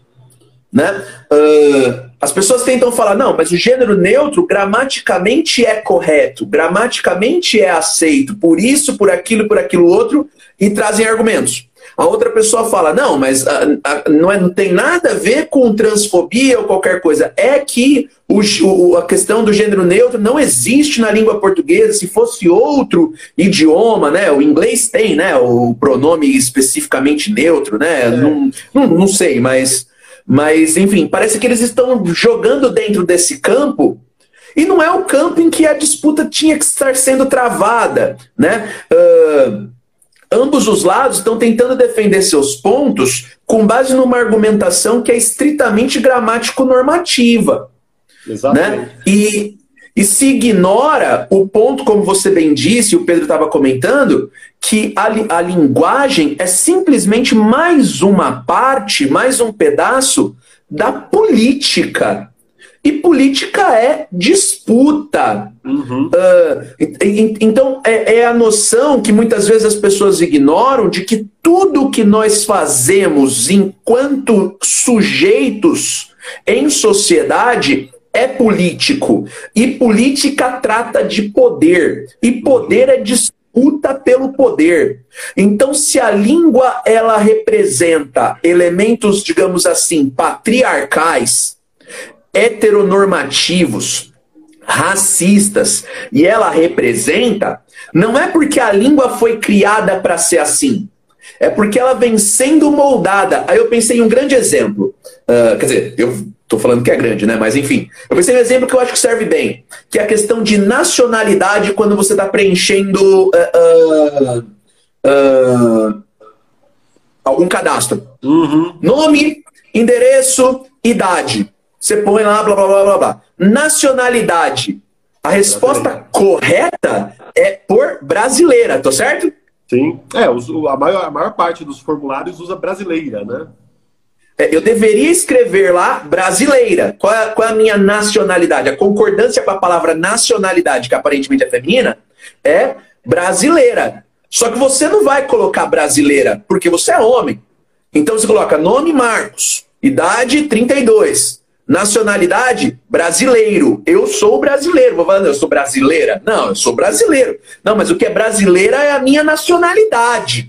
Né? Uh, as pessoas tentam falar, não, mas o gênero neutro gramaticamente é correto, gramaticamente é aceito, por isso, por aquilo, por aquilo outro, e trazem argumentos. A outra pessoa fala, não, mas a, a, não, é, não tem nada a ver com transfobia ou qualquer coisa. É que o, o, a questão do gênero neutro não existe na língua portuguesa. Se fosse outro idioma, né? O inglês tem, né? O pronome especificamente neutro, né? É. Não, não, não sei, mas, mas enfim, parece que eles estão jogando dentro desse campo e não é o campo em que a disputa tinha que estar sendo travada, né? Uh, Ambos os lados estão tentando defender seus pontos com base numa argumentação que é estritamente gramático-normativa. Exatamente. Né? E, e se ignora o ponto, como você bem disse, o Pedro estava comentando, que a, a linguagem é simplesmente mais uma parte, mais um pedaço da política. E política é disputa. Uhum. Uh, então, é, é, a noção que muitas vezes as pessoas ignoram de que tudo que nós fazemos enquanto sujeitos em sociedade é político. E política trata de poder. E poder é disputa pelo poder. Então, se a língua ela representa elementos, digamos assim, patriarcais, heteronormativos, racistas, e ela representa, não é porque a língua foi criada para ser assim. É porque ela vem sendo moldada. Aí eu pensei em um grande exemplo. Uh, quer dizer, eu estou falando que é grande, né? Mas enfim. Eu pensei um exemplo que eu acho que serve bem. Que é a questão de nacionalidade quando você está preenchendo uh, uh, algum cadastro. Uhum. Nome, endereço, idade. Você põe lá, blá, blá, blá, blá, blá. Nacionalidade. A resposta correta é por brasileira, tô certo? Sim. É, a maior, a maior parte dos formulários usa brasileira, né? É, eu deveria escrever lá brasileira. Qual é, qual é, a minha nacionalidade? A concordância com a palavra nacionalidade, que aparentemente é feminina, é brasileira. Só que você não vai colocar brasileira, porque você é homem. Então você coloca nome Marcos, idade 32, Nacionalidade, brasileiro. Eu sou brasileiro. Vou falar, eu sou brasileira? Não, eu sou brasileiro. Não, mas o que é brasileira é a minha nacionalidade.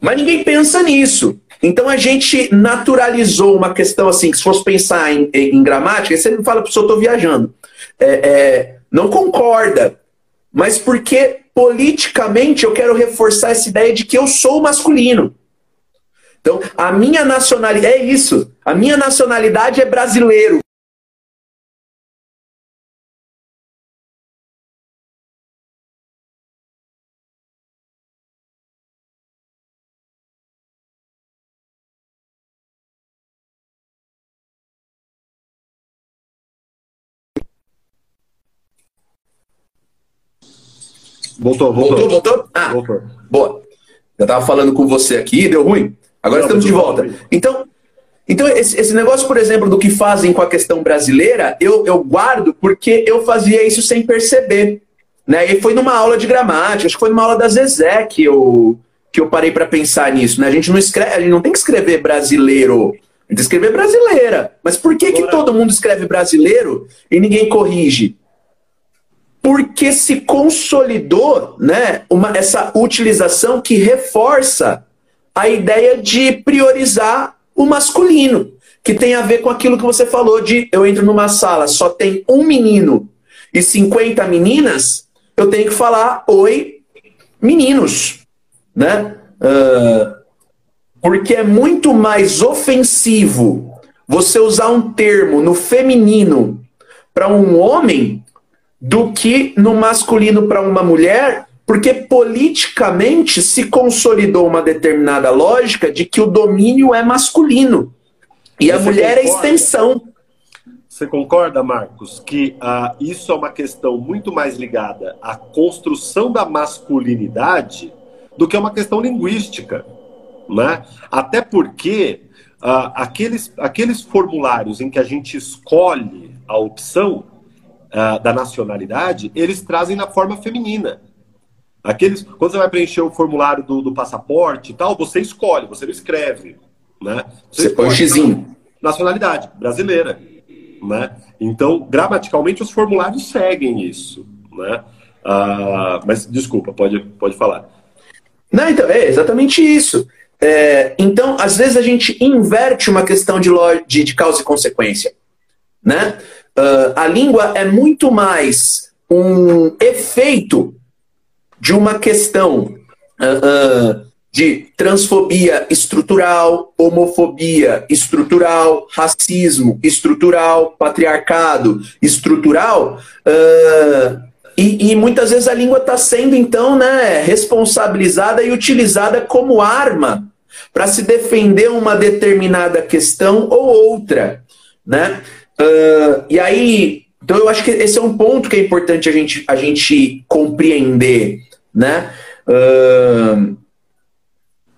Mas ninguém pensa nisso. Então a gente naturalizou uma questão assim, que se fosse pensar em, em, gramática, você me fala, professor, eu estou viajando. É, é, não concorda. Mas porque politicamente eu quero reforçar essa ideia de que eu sou masculino. Então, a minha nacionalidade é isso. A minha nacionalidade é brasileiro. Voltou, voltou. Voltou, voltou? Ah, voltou. boa. Eu tava falando com você aqui, deu ruim? Agora Não, estamos de volta. Então, então esse, esse, negócio, por exemplo, do que fazem com a questão brasileira, eu, eu guardo porque eu fazia isso sem perceber. Né? E foi numa aula de gramática, acho que foi numa aula da Zezé que eu, que eu parei para pensar nisso. Né? A gente não escreve, a gente não tem que escrever brasileiro, a gente tem que escrever brasileira. Mas por que, que todo mundo escreve brasileiro e ninguém corrige? Porque se consolidou né, uma, essa utilização que reforça a ideia de priorizar o masculino, que tem a ver com aquilo que você falou de eu entro numa sala, só tem um menino e 50 meninas, eu tenho que falar oi, meninos, né? Uh, porque é muito mais ofensivo você usar um termo no feminino para um homem do que no masculino para uma mulher, porque politicamente se consolidou uma determinada lógica de que o domínio é masculino e Você a mulher concorda? é extensão. Você concorda, Marcos, que ah, isso é uma questão muito mais ligada à construção da masculinidade do que uma questão linguística? Né? Até porque uh, aqueles, aqueles formulários em que a gente escolhe a opção uh, da nacionalidade, eles trazem na forma feminina. Aqueles, quando você vai preencher o formulário do, do passaporte e tal, você escolhe, você não escreve. Né? Você, você põe o xizinho. Nacionalidade, brasileira. Né? Então, gramaticalmente, os formulários seguem isso. Né? Uh, mas, desculpa, pode, pode falar. Não, então, é exatamente isso. É, então, às vezes a gente inverte uma questão de, de, de causa e consequência. Né? Uh, a língua é muito mais um efeito de uma questão uh, uh, de transfobia estrutural, homofobia estrutural, racismo estrutural, patriarcado estrutural. E, e, muitas vezes a língua está sendo, então, né, responsabilizada e utilizada como arma para se defender uma determinada questão ou outra, né? Uh, e aí, então eu acho que esse é um ponto que é importante a gente, a gente compreender, né? Uh,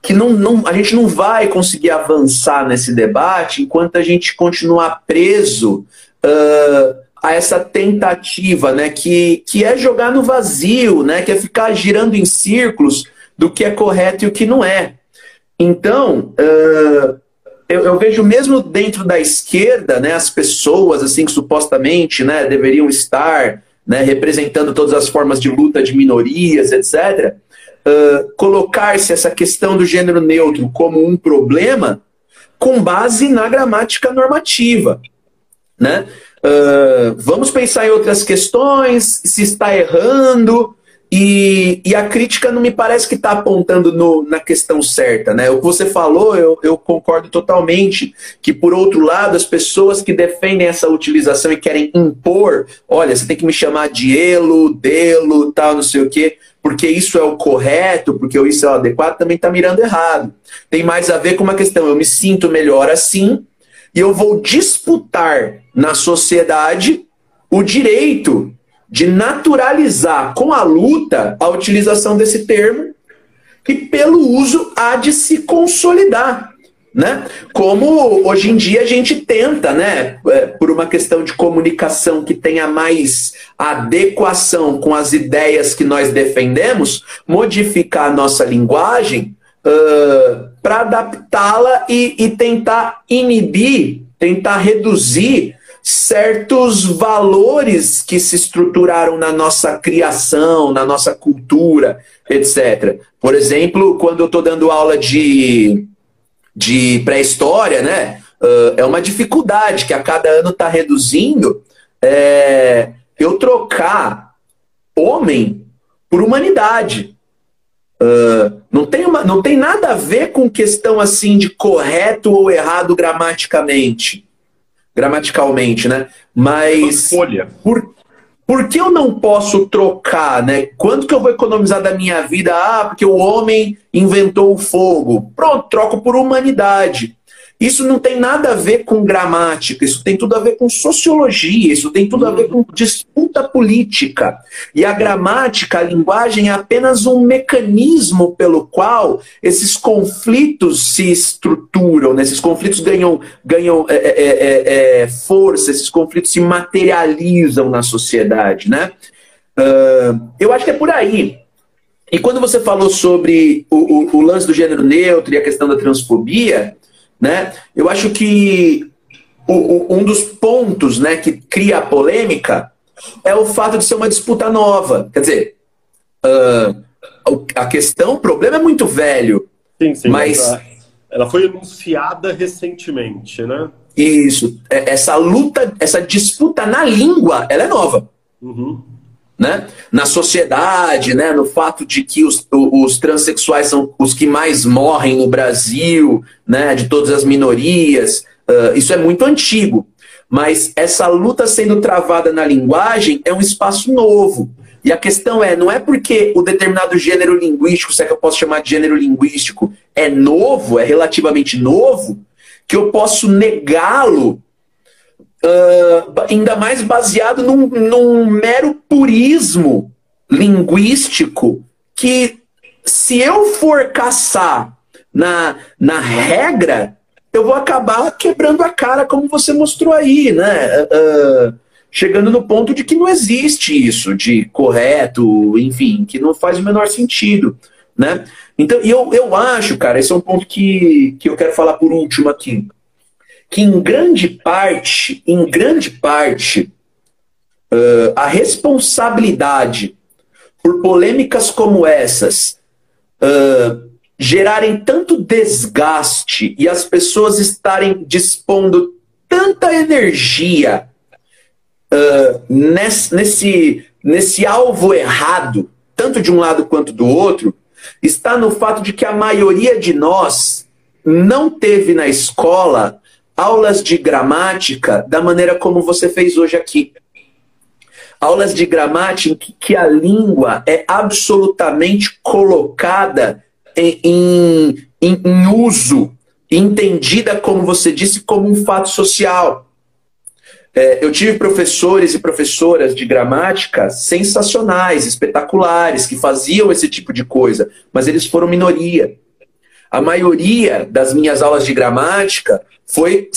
que não, não, a gente não vai conseguir avançar nesse debate enquanto a gente continuar preso uh, a essa tentativa, né? Que, que é jogar no vazio, né? Que é ficar girando em círculos do que é correto e o que não é. Então, uh, eu, eu, vejo mesmo dentro da esquerda, né, as pessoas assim que supostamente né, deveriam estar né, representando todas as formas de luta de minorias, etc., uh, colocar-se essa questão do gênero neutro como um problema com base na gramática normativa. Né? Uh, vamos pensar em outras questões, se está errando, e, e, a crítica não me parece que está apontando no, na questão certa, né? O que você falou, eu, eu, concordo totalmente. Que, por outro lado, as pessoas que defendem essa utilização e querem impor, olha, você tem que me chamar de elo, delo, tal, não sei o quê, porque isso é o correto, porque isso é o adequado, também está mirando errado. Tem mais a ver com uma questão, eu me sinto melhor assim, e eu vou disputar na sociedade o direito de naturalizar com a luta a utilização desse termo que pelo uso há de se consolidar. Né? Como hoje em dia a gente tenta, né, é, por uma questão de comunicação que tenha mais adequação com as ideias que nós defendemos, modificar a nossa linguagem uh, para adaptá-la e, e tentar inibir, tentar reduzir certos valores que se estruturaram na nossa criação, na nossa cultura, etc. Por exemplo, quando eu estou dando aula de, de pré-história, né? Uh, é uma dificuldade que a cada ano está reduzindo. É, eu trocar homem por humanidade. Uh, não, tem uma, não tem nada a ver com questão assim de correto ou errado gramaticamente gramaticalmente, né? Mas. Folha. Por, por que eu não posso trocar, né? Quanto que eu vou economizar da minha vida? Ah, porque o homem inventou o fogo. Pronto, troco por humanidade. Isso não tem nada a ver com gramática, isso tem tudo a ver com sociologia, isso tem tudo a ver com disputa política. E a gramática, a linguagem, é apenas um mecanismo pelo qual esses conflitos se estruturam, né? esses conflitos ganham, ganham é, é, é, é força, esses conflitos se materializam na sociedade. Né? Uh, eu acho que é por aí. E quando você falou sobre o, o, o lance do gênero neutro e a questão da transfobia, né? Eu acho que o, o, um dos pontos né, que cria a polêmica é o fato de ser uma disputa nova. Quer dizer, uh, a questão, o problema é muito velho. Sim, sim. Mas... Ela, ela foi anunciada recentemente, né? Isso. É, essa luta, essa disputa na língua, ela é nova. Uhum. Né? na sociedade, né? no fato de que os, os transexuais são os que mais morrem no Brasil, né? de todas as minorias. Uh, isso é muito antigo. Mas essa luta sendo travada na linguagem é um espaço novo. E a questão é, não é porque o determinado gênero linguístico, se é que eu posso chamar de gênero linguístico, é novo, é relativamente novo, que eu posso negá-lo uh, ainda mais baseado num, num mero purismo linguístico que se eu for caçar na, na regra, eu vou acabar quebrando a cara, como você mostrou aí, né? Uh, chegando no ponto de que não existe isso de correto, enfim, que não faz o menor sentido, né? Então, eu, eu acho, cara, esse é um ponto que, que eu quero falar por último aqui que em grande parte, em grande parte, uh, a responsabilidade por polêmicas como essas uh, gerarem tanto desgaste e as pessoas estarem dispondo tanta energia uh, nesse, nesse, nesse alvo errado, tanto de um lado quanto do outro, está no fato de que a maioria de nós não teve na escola aulas de gramática da maneira como você fez hoje aqui. Aulas de gramática em que a língua é absolutamente colocada em, em, em uso, entendida, como você disse, como um fato social. É, eu tive professores e professoras de gramática sensacionais, espetaculares, que faziam esse tipo de coisa, mas eles foram minoria. A maioria das minhas aulas de gramática foi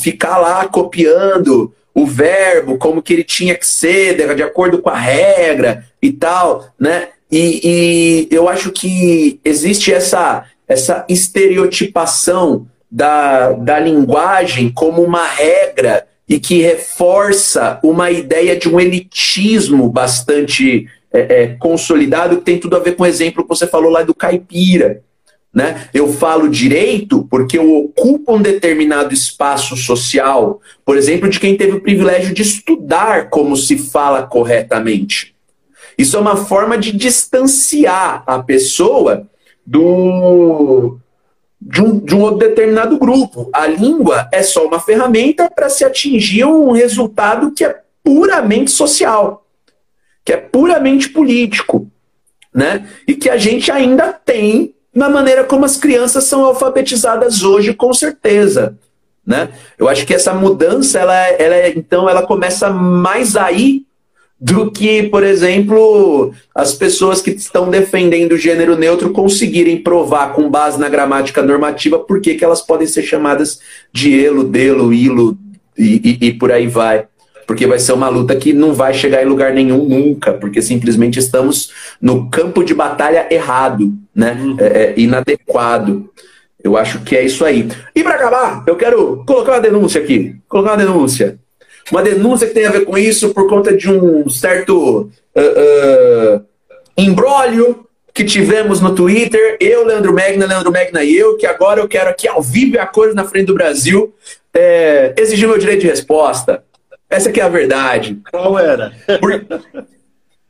ficar lá copiando o verbo, como que ele tinha que ser, de acordo com a regra e tal, né? E, e eu acho que existe essa, essa estereotipação da, da linguagem como uma regra e que reforça uma ideia de um elitismo bastante é, é, consolidado, que tem tudo a ver com o exemplo que você falou lá do caipira. Né? Eu falo direito porque eu ocupo um determinado espaço social, por exemplo, de quem teve o privilégio de estudar como se fala corretamente. Isso é uma forma de distanciar a pessoa do, de, um, de um determinado grupo. A língua é só uma ferramenta para se atingir um resultado que é puramente social, que é puramente político. Né? E que a gente ainda tem na maneira como as crianças são alfabetizadas hoje, com certeza. Né? Eu acho que essa mudança, ela, ela, então, ela começa mais aí do que, por exemplo, as pessoas que estão defendendo o gênero neutro conseguirem provar com base na gramática normativa por que elas podem ser chamadas de elo, delo, ilo e, e, e por aí vai porque vai ser uma luta que não vai chegar em lugar nenhum nunca, porque simplesmente estamos no campo de batalha errado, né? Uhum. É, é, inadequado. Eu acho que é isso aí. E para acabar, eu quero colocar uma denúncia aqui. Colocar uma denúncia. Uma denúncia que tem a ver com isso por conta de um certo uh, uh, embrólio que tivemos no Twitter, eu, Leandro Megna, Leandro Megna e eu, que agora eu quero aqui ao vivo a coisa na frente do Brasil, é, exigir meu direito de resposta. Essa que é a verdade. Qual era? Por...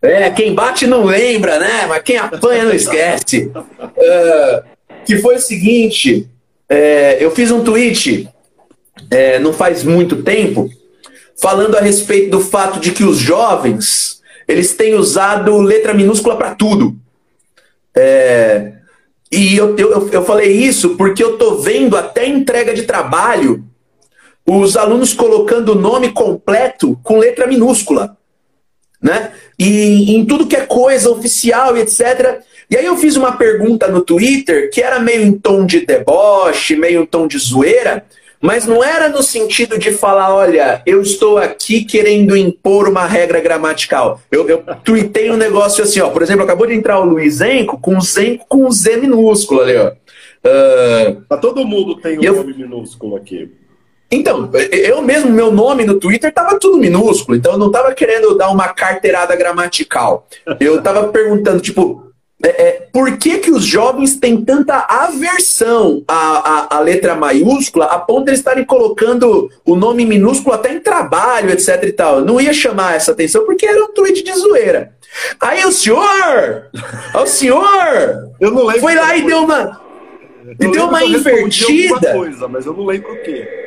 É, quem bate não lembra, né? Mas quem apanha não esquece. Uh, que foi o seguinte: é, eu fiz um tweet é, não faz muito tempo falando a respeito do fato de que os jovens eles têm usado letra minúscula para tudo. É, e eu, eu, eu falei isso porque eu tô vendo até entrega de trabalho os alunos colocando o nome completo com letra minúscula, né? E em tudo que é coisa oficial e etc. E aí eu fiz uma pergunta no Twitter que era meio em tom de deboche, meio em tom de zoeira, mas não era no sentido de falar, olha, eu estou aqui querendo impor uma regra gramatical. Eu, eu tuitei um negócio assim, ó, por exemplo, acabou de entrar o Luiz Enco com Zenco com Z minúsculo ali, ó. Uh, todo mundo tem um eu... nome minúsculo aqui. Então, eu mesmo, meu nome no Twitter estava tudo minúsculo, então eu não estava querendo dar uma carteirada gramatical. Eu estava perguntando, tipo, é, é, por que, que os jovens têm tanta aversão à, à, à, letra maiúscula a ponto de eles estarem colocando o nome minúsculo até em trabalho, etc e tal. Eu não ia chamar essa atenção porque era um tweet de zoeira. Aí o senhor, o senhor, eu não lembro foi lá e deu uma, e deu uma invertida. Coisa, mas eu não lembro o quê.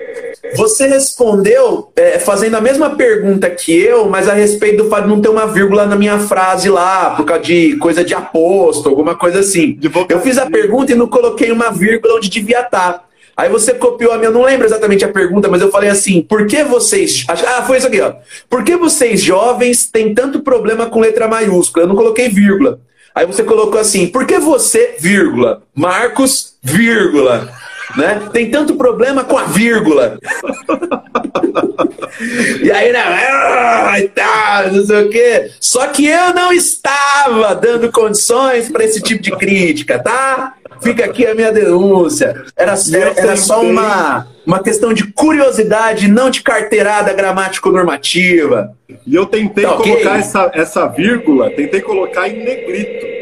Você respondeu é, fazendo a mesma pergunta que eu, mas a respeito do fato de não ter uma vírgula na minha frase lá, por causa de coisa de aposto, alguma coisa assim. Eu fiz a pergunta e não coloquei uma vírgula onde devia estar. Aí você copiou a minha, eu não lembro exatamente a pergunta, mas eu falei assim: por que vocês. Ah, foi isso aqui, ó. Por que vocês jovens têm tanto problema com letra maiúscula? Eu não coloquei vírgula. Aí você colocou assim: por que você, vírgula, Marcos, vírgula, né? Tem tanto problema com a vírgula. e aí, né? Ah, tá, não sei o quê. Só que eu não estava dando condições para esse tipo de crítica, tá? Fica aqui a minha denúncia. Era, era só uma, uma questão de curiosidade, não de carteirada gramático-normativa. E eu tentei tá, colocar okay. essa, essa vírgula, tentei colocar em negrito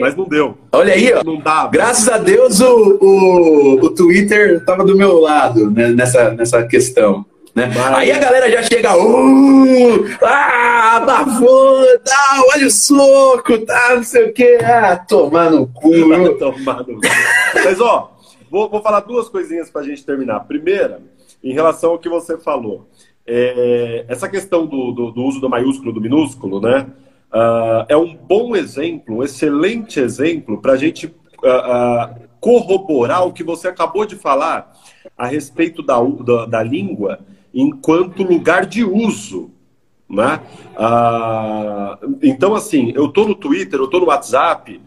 mas não deu. Olha aí, ó. Não dá. Graças a Deus o, o, o Twitter estava do meu lado né, nessa, nessa questão. Né? Aí a galera já chega, uh, ah, abafou, tá, olha o soco, tá, não sei o que, ah, tomar no cu. tomar no cu. Mas ó, vou, vou falar duas coisinhas pra gente terminar. Primeira, em relação ao que você falou, é, essa questão do, do, do uso do maiúsculo, do minúsculo, né? Uh, é um bom exemplo, um excelente exemplo para a gente uh, uh, corroborar o que você acabou de falar a respeito da, da, da língua enquanto lugar de uso. Né? então, assim, eu estou no Twitter, eu estou no WhatsApp,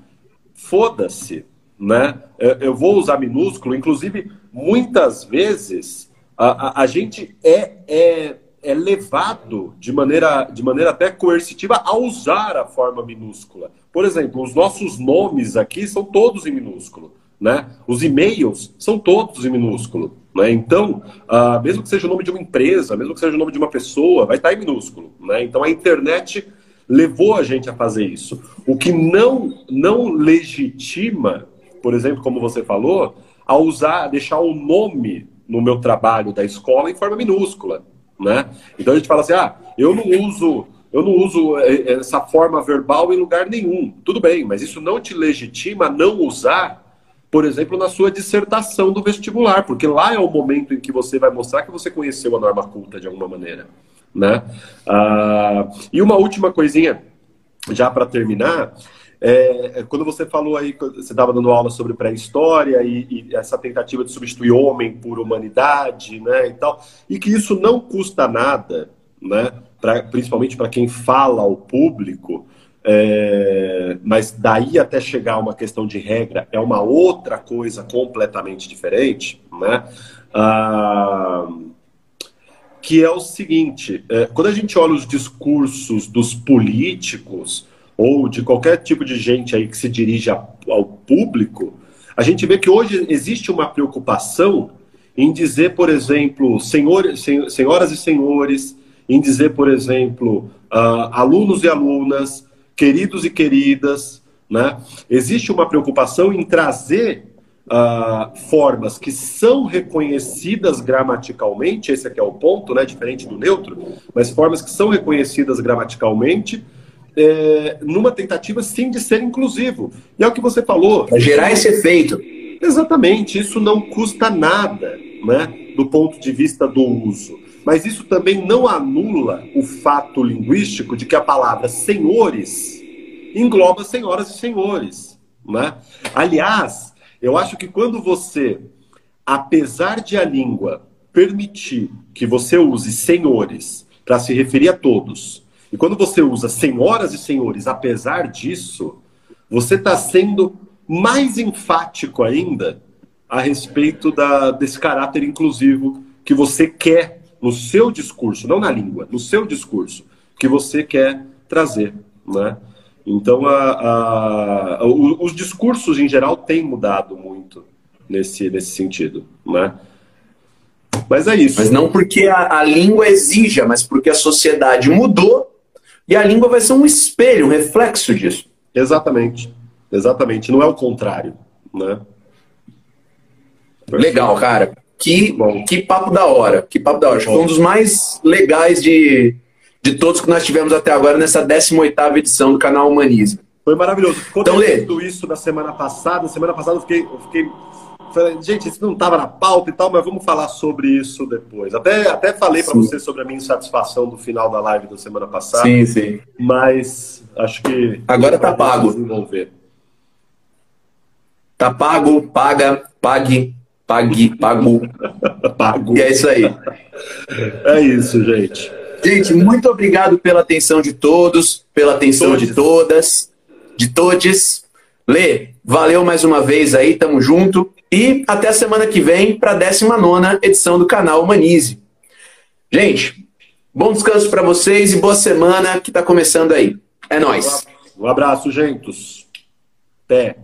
foda-se. Né? Eu, eu, vou usar minúsculo, inclusive, muitas vezes a, a, a gente é, é é levado de maneira, de maneira até coercitiva a usar a forma minúscula. Por exemplo, os nossos nomes aqui são todos em minúsculo. Né? Os e-mails são todos em minúsculo. Né? Então, uh, mesmo que seja o nome de uma empresa, mesmo que seja o nome de uma pessoa, vai estar em minúsculo. Né? Então, a internet levou a gente a fazer isso. O que não, não legitima, por exemplo, como você falou, a usar, deixar o nome no meu trabalho da escola em forma minúscula. Né? Então a gente fala assim, ah, eu não uso eu não uso é, é, essa forma verbal em lugar nenhum. Tudo bem, mas isso não te legitima não usar, por exemplo, na sua dissertação do vestibular, porque lá é o momento em que você vai mostrar que você conheceu a norma culta de alguma maneira. Né? Ah, e uma última coisinha, já para terminar, é, é, quando você falou aí, você estava dando aula sobre pré-história e, e, essa tentativa de substituir homem por humanidade, né, e tal, e que isso não custa nada, né, pra, principalmente para quem fala ao público, é, mas daí até chegar a uma questão de regra é uma outra coisa completamente diferente, né, ah, que é o seguinte, é, quando a gente olha os discursos dos políticos ou de qualquer tipo de gente aí que se dirige ao público, a gente vê que hoje existe uma preocupação em dizer, por exemplo, senhores, senhoras e senhores, em dizer, por exemplo, uh, alunos e alunas, queridos e queridas, né? Existe uma preocupação em trazer uh, formas que são reconhecidas gramaticalmente, esse aqui é o ponto, né? Diferente do neutro, mas formas que são reconhecidas gramaticalmente é, numa tentativa sim de ser inclusivo. E é o que você falou. Para gerar esse efeito. Exatamente, isso não custa nada, né, do ponto de vista do uso. Mas isso também não anula o fato linguístico de que a palavra senhores engloba senhoras e senhores. Né? Aliás, eu acho que quando você, apesar de a língua permitir que você use senhores para se referir a todos, e quando você usa senhoras e senhores, apesar disso, você está sendo mais enfático ainda a respeito da, desse caráter inclusivo que você quer no seu discurso, não na língua, no seu discurso, que você quer trazer. Né? Então, a, a, os discursos em geral têm mudado muito nesse, nesse sentido. Né? Mas é isso. Mas não porque a, a língua exija, mas porque a sociedade mudou e a língua vai ser um espelho, um reflexo disso. Exatamente. exatamente. Não é o contrário, né? Legal, cara. Que, Bom. que papo da hora. Que papo da hora. Acho que foi um dos mais legais de, de todos que nós tivemos até agora nessa 18ª edição do canal Humanize. Foi maravilhoso. Quando então, tudo isso da semana passada, semana passada eu fiquei, eu fiquei falei, gente, isso não estava na pauta e tal, mas vamos falar sobre isso depois. Até, até falei para você sobre a minha insatisfação do final da live da semana passada. Sim, sim. Mas acho que. Agora tá pago. Desenvolver. Tá pago, paga, pague, pague, pago. pago. E é isso aí. É isso, gente. Gente, muito obrigado pela atenção de todos, pela atenção todes. de todas, de todes. Lê, valeu mais uma vez aí, tamo junto. E até a semana que vem para a 19 edição do canal Humanize. Gente, bom descanso para vocês e boa semana que está começando aí. É nóis. Um abraço, gentos. Até.